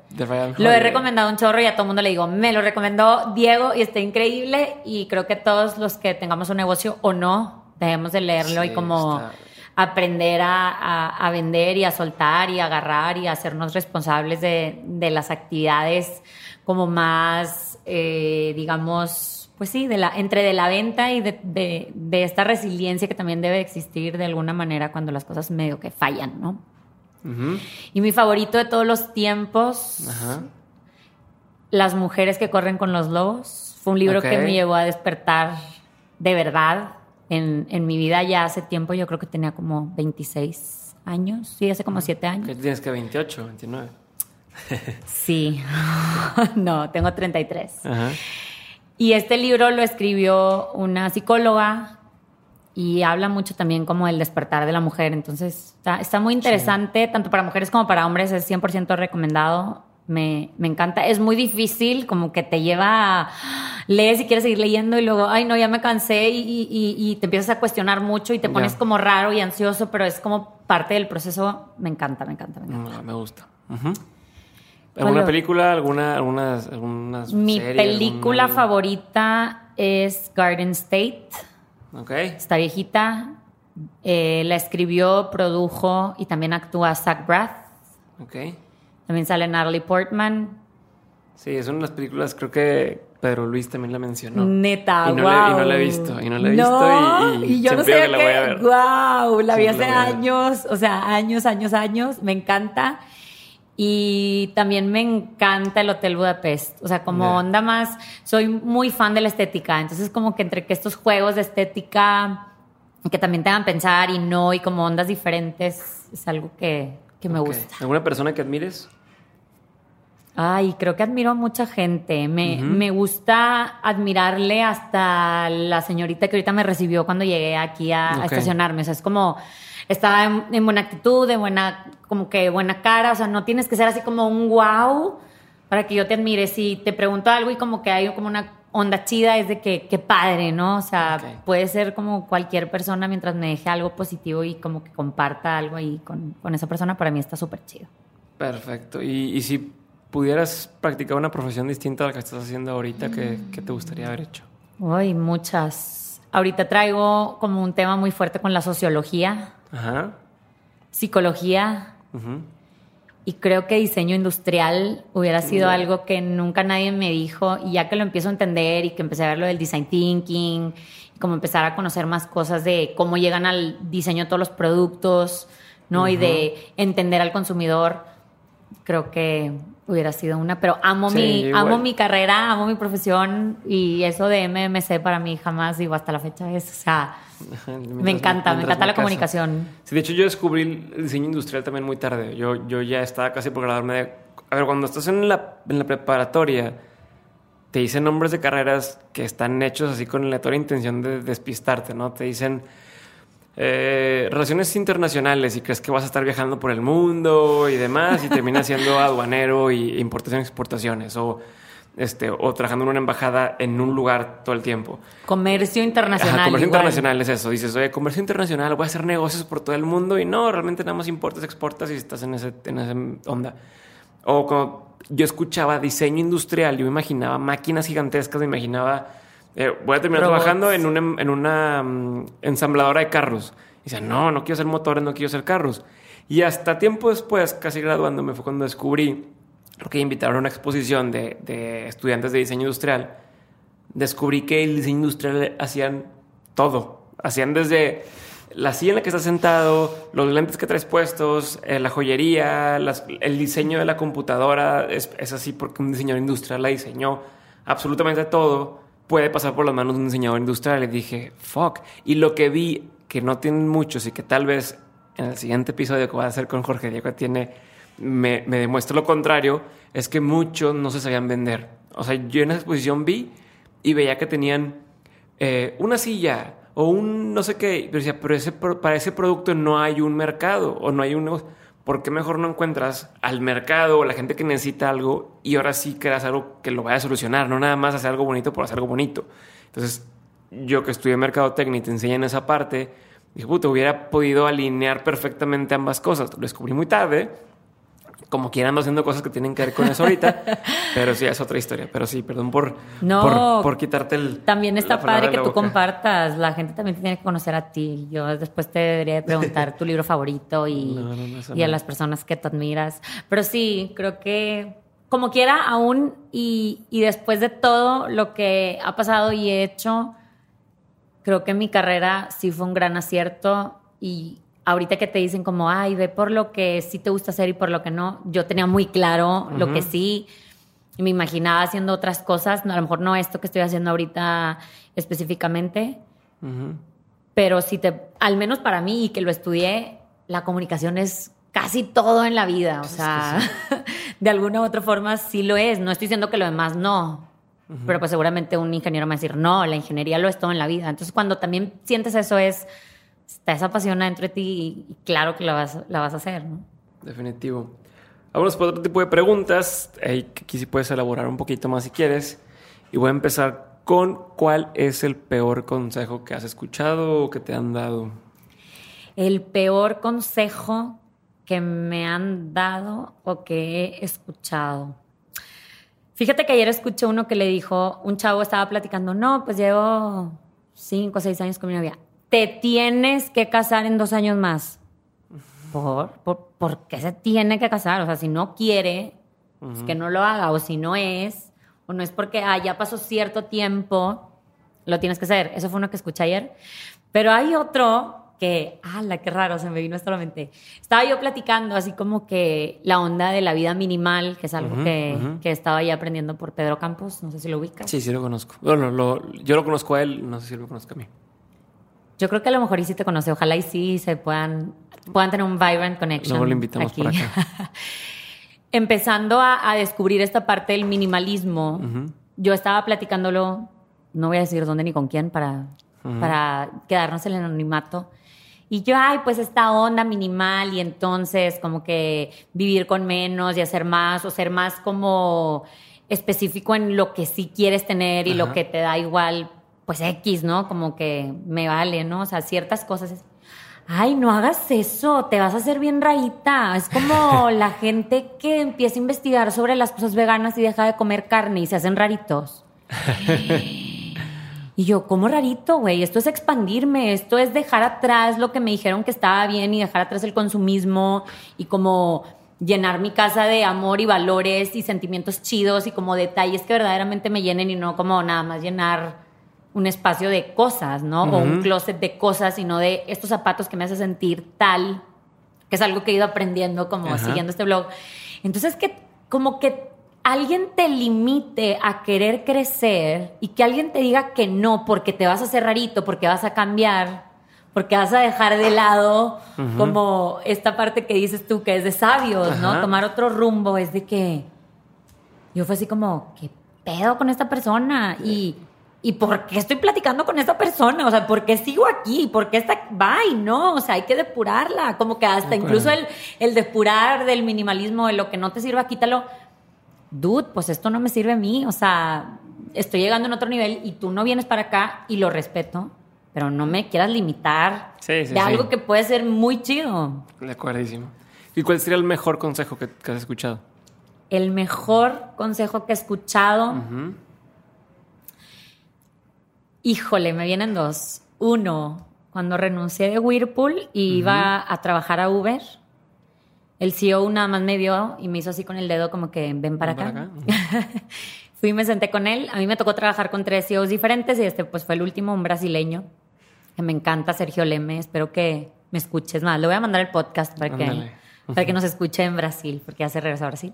Lo he recomendado un chorro y a todo el mundo le digo, me lo recomendó Diego y está increíble. Y creo que todos los que tengamos un negocio o no, debemos de leerlo y como está- aprender a, a- a vender y a soltar y a agarrar y a hacernos responsables de, de las actividades como más, eh, digamos, pues sí, de la, entre de la venta y de, de- de esta resiliencia que también debe existir de alguna manera cuando las cosas medio que fallan, ¿no? Y mi favorito de todos los tiempos, Ajá. Las mujeres que corren con los lobos. Fue un libro que me llevó a despertar de verdad en, en mi vida ya hace tiempo. Yo creo que tenía como 26 años. Sí, hace como 7 ¿Qué años. tienes que 28, 29? Sí. no, tengo 33. Ajá. Y este libro lo escribió una psicóloga y habla mucho también como del despertar de la mujer. Entonces, está, está muy interesante, tanto para mujeres como para hombres, es 100% recomendado. Me, me encanta. Es muy difícil, como que te lleva a... Lees y quieres seguir leyendo y luego, ay, no, ya me cansé y, y- y- y te empiezas a cuestionar mucho y te Ya. pones como raro y ansioso, pero es como parte del proceso. Me encanta, me encanta, me encanta. No, me gusta. Ujú. ¿Alguna lo- película? ¿Alguna, algunas, algunas Mi series, película alguna- favorita es Garden State. Ok. Está viejita. Eh, la escribió, produjo y también actúa Zach Braff. Ok. También sale Natalie Portman. Sí, es una de las películas, creo que Pedro Luis también la mencionó. Neta, Y no, wow. la, y no la he visto. Y no la he visto. Y, y yo no siempre sé que la voy a ver. Wow, la Sí, vi la hace años, o sea, años, años, años. Me encanta. Y también me encanta el Hotel Budapest. O sea, como onda más, soy muy fan de la estética. Entonces, como que entre que estos juegos de estética que también te hagan pensar y no, y como ondas diferentes, es algo que, que me gusta. ¿Alguna persona que admires? Ay, creo que admiro a mucha gente. Me, me gusta admirarle hasta la señorita que ahorita me recibió cuando llegué aquí a, estacionarme. O sea, es como estaba en, en buena actitud, de buena, como que buena cara. O sea, no tienes que ser así como un wow para que yo te admire. Si te pregunto algo y como que hay como una onda chida, es de que qué padre, ¿no? O sea, puede ser como cualquier persona mientras me deje algo positivo y como que comparta algo ahí con, con esa persona, para mí está súper chido. Perfecto. Y, y si pudieras practicar una profesión distinta a la que estás haciendo ahorita, ¿qué, qué te gustaría haber hecho? Uy, muchas. Ahorita traigo como un tema muy fuerte con la sociología, Ajá. psicología. Y creo que diseño industrial hubiera sido algo que nunca nadie me dijo. Y ya que lo empiezo a entender y que empecé a ver lo del design thinking y como empezar a conocer más cosas de cómo llegan al diseño todos los productos, ¿no? Y de entender al consumidor, creo que hubiera sido una, pero amo Sí, mi igual. amo mi carrera, amo mi profesión y eso de MMC para mí jamás digo hasta la fecha es, o sea, me encanta, me encanta la comunicación. Sí, de hecho yo descubrí el diseño industrial también muy tarde. Yo, yo ya estaba casi por graduarme de... A ver, cuando estás en la, en la preparatoria, te dicen nombres de carreras que están hechos así con la toda intención de despistarte, ¿no? Te dicen eh, relaciones internacionales y crees que vas a estar viajando por el mundo y demás y terminas siendo aduanero y importaciones y exportaciones o este, o trabajando en una embajada en un lugar todo el tiempo. Comercio internacional. comercio internacional es eso. Dices, oye, comercio internacional, voy a hacer negocios por todo el mundo y no, realmente nada más importas, exportas y estás en, ese, en esa onda. O cuando yo escuchaba diseño industrial, yo me imaginaba máquinas gigantescas, me imaginaba, eh, voy a terminar trabajando en una, en una mm, ensambladora de carros. Y decía, no, no quiero hacer motores, no quiero hacer carros. Y hasta tiempo después, casi graduándome, fue cuando descubrí, porque invitaron a una exposición de, de estudiantes de diseño industrial, descubrí que el diseño industrial hacían todo. Hacían desde la silla en la que estás sentado, los lentes que traes puestos, eh, la joyería, el diseño de la computadora, es, es, así porque un diseñador industrial la diseñó. Absolutamente todo puede pasar por las manos de un diseñador industrial. Y dije, fuck. Y lo que vi, que no tienen muchos y que tal vez en el siguiente episodio que voy a hacer con Jorge Diego tiene, me, me demuestra lo contrario, es que muchos no se sabían vender. O sea, yo en esa exposición vi y veía que tenían eh, una silla o un no sé qué, pero decía, pero ese, para ese producto no hay un mercado o no hay un negocio. ¿Por qué mejor no encuentras al mercado o la gente que necesita algo y ahora sí creas algo que lo vaya a solucionar? No nada más hacer algo bonito por hacer algo bonito. Entonces, yo que estudié mercadotecnia y te enseñan esa parte, dije, puta, hubiera podido alinear perfectamente ambas cosas. Lo descubrí muy tarde, como quieran haciendo cosas que tienen que ver con eso ahorita, pero sí, es otra historia. Pero sí, perdón por, no, por, quitarte el... También está padre que tú compartas, la gente también tiene que conocer a ti. Yo después te debería preguntar tu libro favorito y, y a las personas que te admiras. Pero sí, creo que como quiera, aún y, y después de todo lo que ha pasado y he hecho, creo que mi carrera sí fue un gran acierto y ahorita que te dicen como, ay, ve por lo que sí te gusta hacer y por lo que no, yo tenía muy claro lo que sí y me imaginaba haciendo otras cosas, a lo mejor no esto que estoy haciendo ahorita específicamente, pero si te, al menos para mí y que lo estudié, la comunicación es casi todo en la vida, o sea, de alguna u otra forma sí lo es, no estoy diciendo que lo demás no. Pero pues seguramente un ingeniero me va a decir, no, la ingeniería lo es todo en la vida. Entonces cuando también sientes eso es, está esa pasión dentro de ti y, claro que la vas, la vas a hacer, ¿no? Definitivo. Vamos por otro tipo de preguntas, aquí sí puedes elaborar un poquito más si quieres. Y voy a empezar con cuál es el peor consejo que has escuchado o que te han dado. El peor consejo que me han dado o que he escuchado. Fíjate que ayer escuché uno que le dijo, un chavo estaba platicando, no, pues llevo cinco o seis años con mi novia te tienes que casar en dos años más. ¿Por? ¿Por, qué se tiene que casar? O sea, si no quiere, pues que no lo haga. O si no es, o no es porque ah, ya pasó cierto tiempo, lo tienes que hacer. Eso fue uno que escuché ayer. Pero hay otro que, la qué raro, se me vino esto a la mente. Estaba yo platicando así como que la onda de la vida minimal, que es algo que, que, estaba ya aprendiendo por Pedro Campos, no sé si lo ubicas. Sí, sí lo conozco. Bueno, lo, yo lo conozco a él, no sé si lo conozco a mí. Yo creo que a lo mejor y sí te conoce. Ojalá y sí se puedan, puedan tener un vibrant connection. Luego lo invitamos aquí. acá. Empezando a, descubrir esta parte del minimalismo, yo estaba platicándolo, no voy a decir dónde ni con quién para, para quedarnos en el anonimato. Y yo, ay, pues esta onda minimal y entonces como que vivir con menos y hacer más o ser más como específico en lo que sí quieres tener y lo que te da igual pues X, ¿no? Como que me vale, ¿no? O sea, ciertas cosas. Ay, no hagas eso, te vas a hacer bien rarita. Es como la gente que empieza a investigar sobre las cosas veganas y deja de comer carne y se hacen raritos. Y yo, ¿cómo rarito, güey? Esto es expandirme, esto es dejar atrás lo que me dijeron que estaba bien y dejar atrás el consumismo y como llenar mi casa de amor y valores y sentimientos chidos y como detalles que verdaderamente me llenen y no como nada más llenar un espacio de cosas, ¿no? O un closet de cosas, sino de estos zapatos que me hace sentir tal, que es algo que he ido aprendiendo como siguiendo este blog. Entonces, que como que alguien te limite a querer crecer y que alguien te diga que no porque te vas a hacer rarito, porque vas a cambiar, porque vas a dejar de lado como esta parte que dices tú que es de sabios, ¿no? Tomar otro rumbo es de que yo fue así como, ¿qué pedo con esta persona? Y ¿Y por qué estoy platicando con esta persona? O sea, ¿por qué sigo aquí? ¿Por qué está bye? No, o sea, hay que depurarla. Como que hasta incluso el, el depurar del minimalismo, de lo que no te sirva, quítalo. dude, pues esto no me sirve a mí, o sea, estoy llegando en otro nivel y tú no vienes para acá y lo respeto, pero no me quieras limitar Sí, sí, de sí. algo que puede ser muy chido. De acuerdísimo. ¿Y cuál sería el mejor consejo que, que has escuchado? El mejor consejo que he escuchado, Ujú. Híjole, me vienen dos. Uno, cuando renuncié de Whirlpool y iba a trabajar a Uber, el CEO nada más me vio y me hizo así con el dedo como que ven para Ven acá. para Fui y me senté con él. A mí me tocó trabajar con tres CEOs diferentes y este pues fue el último, un brasileño, que me encanta, Sergio Leme. Espero que me escuches más. Le voy a mandar el podcast para que, para que nos escuche en Brasil, porque ya se regresó a Brasil.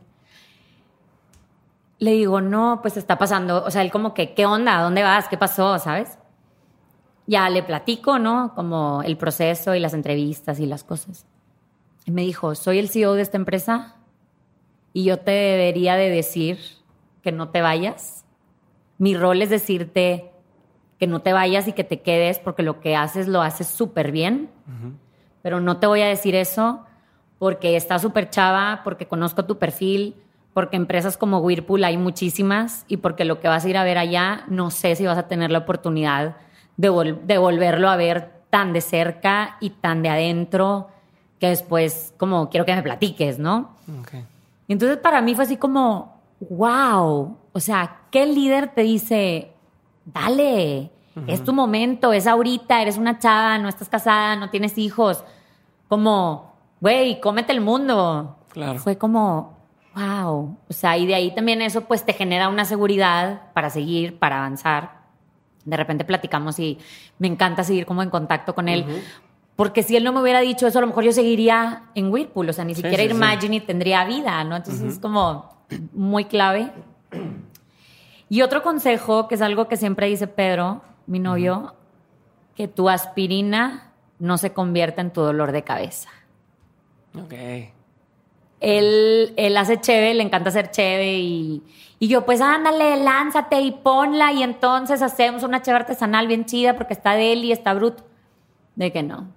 Le digo, no, pues está pasando. O sea, él como que, ¿qué onda? ¿A dónde vas? ¿Qué pasó? ¿Sabes? Ya le platico, ¿no? Como el proceso y las entrevistas y las cosas. Y me dijo, soy el CEO de esta empresa y yo te debería de decir que no te vayas. Mi rol es decirte que no te vayas y que te quedes porque lo que haces lo haces súper bien. Pero no te voy a decir eso porque está súper chava, porque conozco tu perfil, porque empresas como Whirlpool hay muchísimas y porque lo que vas a ir a ver allá, no sé si vas a tener la oportunidad de, vol- de volverlo a ver tan de cerca y tan de adentro que después como quiero que me platiques, ¿no? Entonces para mí fue así como, wow, o sea, ¿qué líder te dice, dale, es tu momento, es ahorita, eres una chava, no estás casada, no tienes hijos? Como, güey, cómete el mundo. Claro. Fue como, wow, o sea, y de ahí también eso pues te genera una seguridad para seguir, para avanzar. De repente platicamos y me encanta seguir como en contacto con él. Porque si él no me hubiera dicho eso, a lo mejor yo seguiría en Whirlpool. O sea, ni Sí, siquiera sí, sí. Imagine tendría vida, ¿no? Entonces es como muy clave. Y otro consejo, que es algo que siempre dice Pedro, mi novio, que tu aspirina no se convierta en tu dolor de cabeza. Ok. Él, él hace cheve, le encanta hacer cheve y, y yo, pues ándale, lánzate y ponla y entonces hacemos una cheve artesanal bien chida porque está de él y está bruto. De que no.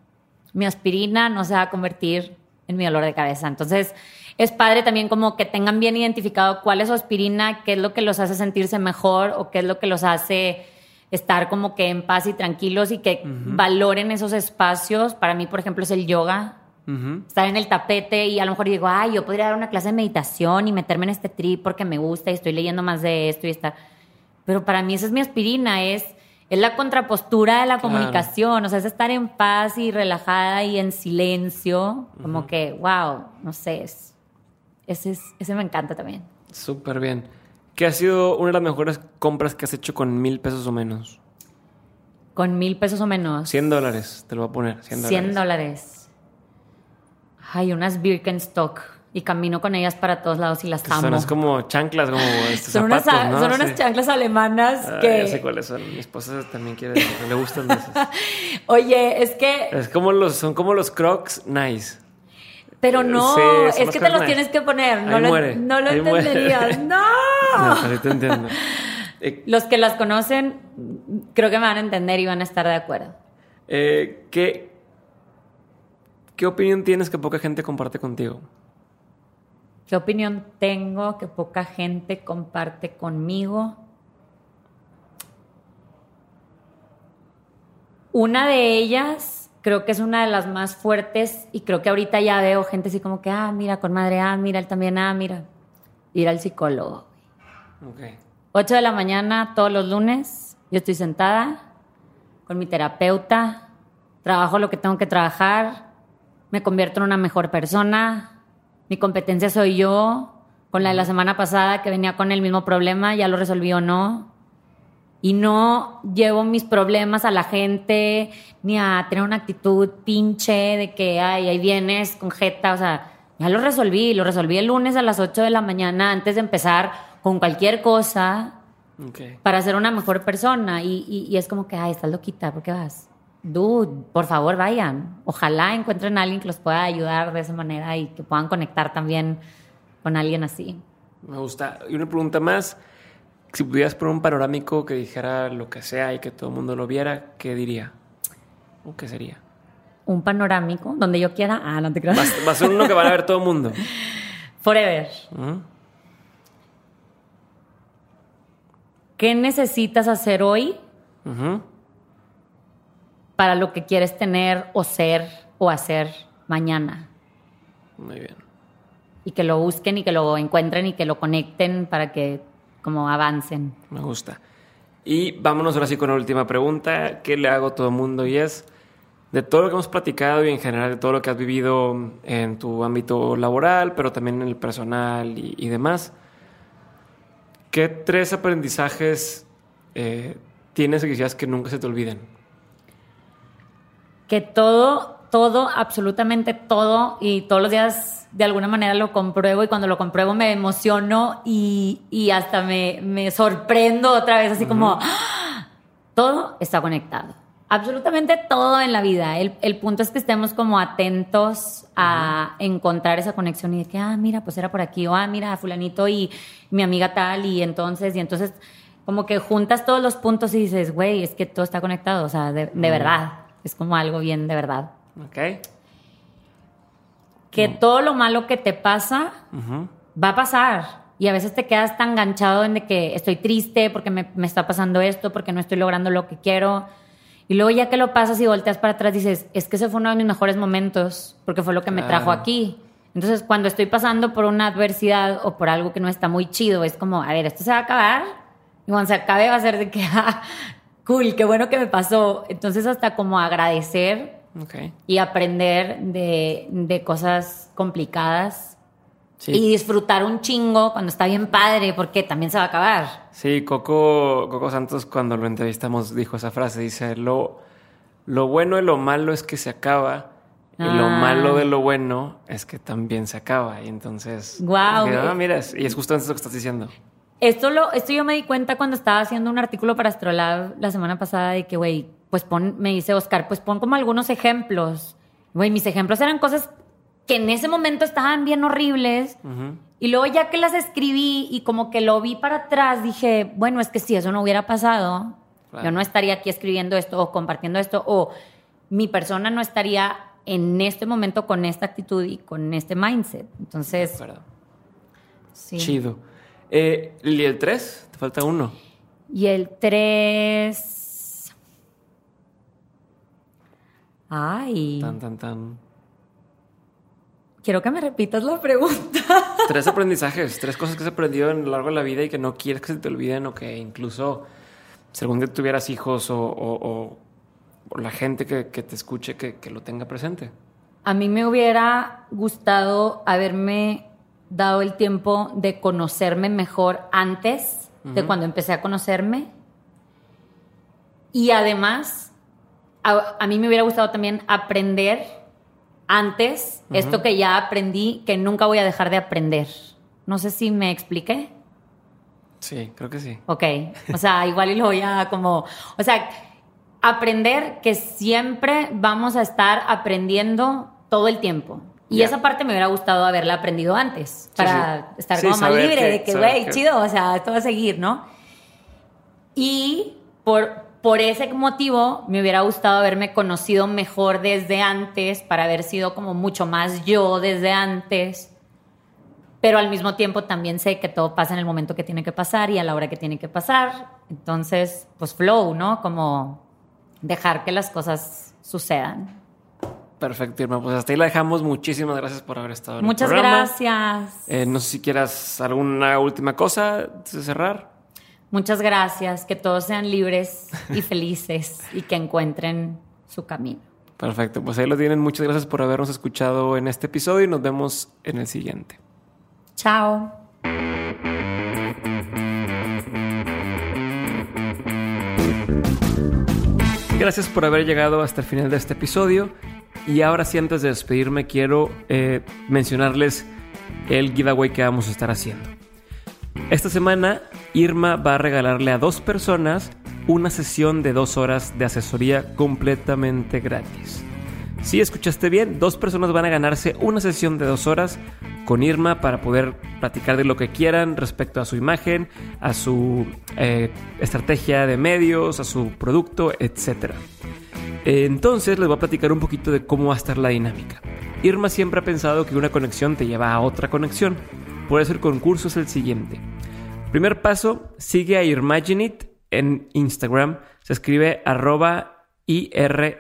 Mi aspirina no se va a convertir en mi dolor de cabeza. Entonces, es padre también como que tengan bien identificado cuál es su aspirina, qué es lo que los hace sentirse mejor o qué es lo que los hace estar como que en paz y tranquilos y que valoren esos espacios. Para mí, por ejemplo, es el yoga Estar en el tapete y a lo mejor digo, ay, yo podría dar una clase de meditación y meterme en este trip porque me gusta y estoy leyendo más de esto y estar. Pero para mí esa es mi aspirina, es, es la contrapostura de la Claro. comunicación, o sea, es estar en paz y relajada y en silencio, como que, wow, no sé, es, ese, es- ese me encanta también. Súper bien. ¿Qué ha sido una de las mejores compras que has hecho con mil pesos o menos? Con mil pesos o menos. 100 dólares, te lo voy a poner. 100 dólares. 100 dólares. Ay, unas Birkenstock. Y camino con ellas para todos lados y las Que amo. son es como chanclas, como este, Son, unas, son unas Sí. chanclas alemanas Ah, que... Ya sé cuáles son. Mi esposa también quiere, le gustan esas. Oye, es que... Es como los, son como los Crocs nice. Pero no, Sí, es que te los tienes que poner. No Ahí lo, muere, no lo muere. entenderías. ¡No! No, pero te entiendo. Eh, Los que las conocen, creo que me van a entender y van a estar de acuerdo. eh, ¿qué, ¿Qué opinión tienes que poca gente comparte contigo? ¿Qué opinión tengo que poca gente comparte conmigo? Una de ellas creo que es una de las más fuertes y creo que ahorita ya veo gente así como que, ah, mira, con madre, ah, mira, él también, ah, mira, ir al psicólogo. Ok. 8 de la mañana todos los lunes, yo estoy sentada con mi terapeuta, trabajo lo que tengo que trabajar, me convierto en una mejor persona, mi competencia soy yo, con la de la semana pasada que venía con el mismo problema, ya lo resolví o no. Y no llevo mis problemas a la gente, ni a tener una actitud pinche de que, ay, ahí vienes con jeta, o sea, ya lo resolví, lo resolví el lunes a las 8 de la mañana antes de empezar con cualquier cosa Ok. para ser una mejor persona. Y, y- y es como que, ay, estás loquita, ¿por qué vas? Dude, por favor vayan. Ojalá encuentren a alguien que los pueda ayudar de esa manera y que puedan conectar también con alguien así. Me gusta. Y una pregunta más. Si pudieras poner un panorámico que dijera lo que sea y que todo el mundo lo viera, ¿qué diría? ¿O qué sería? Un panorámico donde yo quiera. Ah, no te Va, a- va a ser uno que van a ver todo el mundo. Forever. ¿qué necesitas hacer hoy Ujú. Para lo que quieres tener o ser o hacer mañana? Muy bien. Y que lo busquen y que lo encuentren y que lo conecten para que como avancen. Me gusta. Y vámonos ahora sí con la última pregunta que le hago a todo el mundo y es, de todo lo que hemos platicado y en general de todo lo que has vivido en tu ámbito laboral, pero también en el personal y, y demás, ¿qué tres aprendizajes eh, tienes que quisieras que nunca se te olviden? Que todo, todo, absolutamente todo, y todos los días de alguna manera lo compruebo y cuando lo compruebo me emociono y, y hasta me, me sorprendo otra vez, así como, ¡ah! todo está conectado. Absolutamente todo en la vida. El, el punto es que estemos como atentos a encontrar esa conexión y de que, ah, mira, pues era por aquí, o ah, mira, fulanito y mi amiga tal, y entonces, y entonces, como que juntas todos los puntos y dices, güey, es que todo está conectado, o sea, de, de verdad. Es como algo bien de verdad. ¿Ok? Que todo lo malo que te pasa va a pasar. Y a veces te quedas tan enganchado en de que estoy triste porque me, me está pasando esto, porque no estoy logrando lo que quiero. Y luego ya que lo pasas y volteas para atrás dices, es que ese fue uno de mis mejores momentos porque fue lo que me trajo aquí. Entonces cuando estoy pasando por una adversidad o por algo que no está muy chido, es como, a ver, esto se va a acabar. Y cuando se acabe va a ser de que, ah, cool, qué bueno que me pasó. Entonces hasta como agradecer Ok. y aprender de, de cosas complicadas Sí. y disfrutar un chingo cuando está bien padre, porque también se va a acabar. Sí, Coco, Coco Santos cuando lo entrevistamos dijo esa frase, dice, lo, lo bueno de lo malo es que se acaba y lo Ah. malo de lo bueno es que también se acaba. Y entonces... Guau, me- ah, mira, es- y es justo eso que estás diciendo. Esto, lo, esto yo me di cuenta cuando estaba haciendo un artículo para Astrolab la semana pasada de que, güey, pues pon, me dice Oscar, pues pon como algunos ejemplos. Güey, mis ejemplos eran cosas que en ese momento estaban bien horribles. Y luego ya que las escribí y como que lo vi para atrás, dije, bueno, es que si eso no hubiera pasado, Claro. yo no estaría aquí escribiendo esto o compartiendo esto, o mi persona no estaría en este momento con esta actitud y con este mindset. Entonces, sí. Chido. Eh, ¿Y el 3? Te falta uno. Y el 3... Ay, Tan, tan, tan. quiero que me repitas la pregunta. Tres aprendizajes, tres cosas que has aprendido a lo largo de la vida y que no quieres que se te olviden o que incluso si algún día tuvieras hijos o, o- o- o la gente que, que te escuche que, que lo tenga presente. A mí me hubiera gustado haberme dado el tiempo de conocerme mejor antes de cuando empecé a conocerme. Y además, a, a mí me hubiera gustado también aprender antes esto que ya aprendí, que nunca voy a dejar de aprender. No sé si me expliqué. Sí, creo que sí. Ok, o sea, igual y lo voy a como, o sea, aprender que siempre vamos a estar aprendiendo todo el tiempo. Y esa parte me hubiera gustado haberla aprendido antes, para sí. estar Sí, como más libre que- de que, güey, chido, o sea, esto va a seguir, ¿no? Y por, por ese motivo me hubiera gustado haberme conocido mejor desde antes, para haber sido como mucho más yo desde antes pero al mismo tiempo también sé que todo pasa en el momento que tiene que pasar y a la hora que tiene que pasar. Entonces, pues flow, ¿no? Como dejar que las cosas sucedan. Perfecto, Irma. Pues hasta ahí la dejamos. Muchísimas gracias por haber estado en Muchas el programa. gracias. Eh, no sé si quieras alguna última cosa de cerrar. Muchas gracias. Que todos sean libres y felices y que encuentren su camino. Perfecto, pues ahí lo tienen. Muchas gracias por habernos escuchado en este episodio y nos vemos en el siguiente. Chao. Gracias por haber llegado hasta el final de este episodio. Y ahora sí, antes de despedirme, quiero eh, mencionarles el giveaway que vamos a estar haciendo. Esta semana, Irma va a regalarle a dos personas una sesión de dos horas de asesoría completamente gratis. Si escuchaste bien, dos personas van a ganarse una sesión de dos horas con Irma para poder platicar de lo que quieran respecto a su imagen, a su eh, estrategia de medios, a su producto, etc. Entonces les voy a platicar un poquito de cómo va a estar la dinámica. Irma siempre ha pensado que una conexión te lleva a otra conexión. Por eso el concurso es el siguiente. Primer paso, sigue a Irmaginit en Instagram. Se escribe arroba I-R-M-A-G-I-N-E-I-T.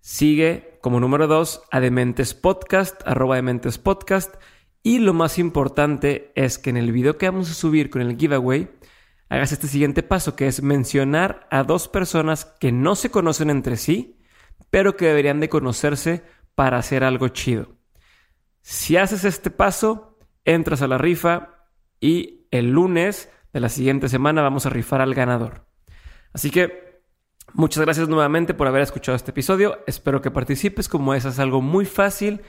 Sigue como número dos a Dementes Podcast, arroba Dementes Podcast. Y lo más importante es que en el video que vamos a subir con el giveaway, hagas este siguiente paso, que es mencionar a dos personas que no se conocen entre sí, pero que deberían de conocerse para hacer algo chido. Si haces este paso, entras a la rifa y el lunes de la siguiente semana vamos a rifar al ganador. Así que muchas gracias nuevamente por haber escuchado este episodio. Espero que participes como es, es algo muy fácil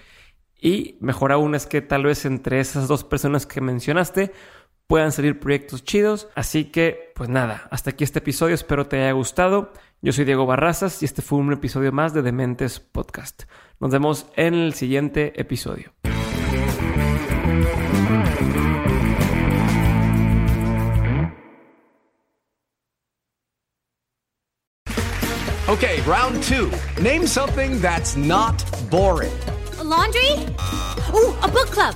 y mejor aún es que tal vez entre esas dos personas que mencionaste puedan salir proyectos chidos. Así que, pues nada, hasta aquí este episodio. Espero te haya gustado. Yo soy Diego Barrazas y este fue un episodio más de Dementes Podcast. Nos vemos en el siguiente episodio. Okay, round two. Name something that's not boring. A laundry? Ooh, a book club.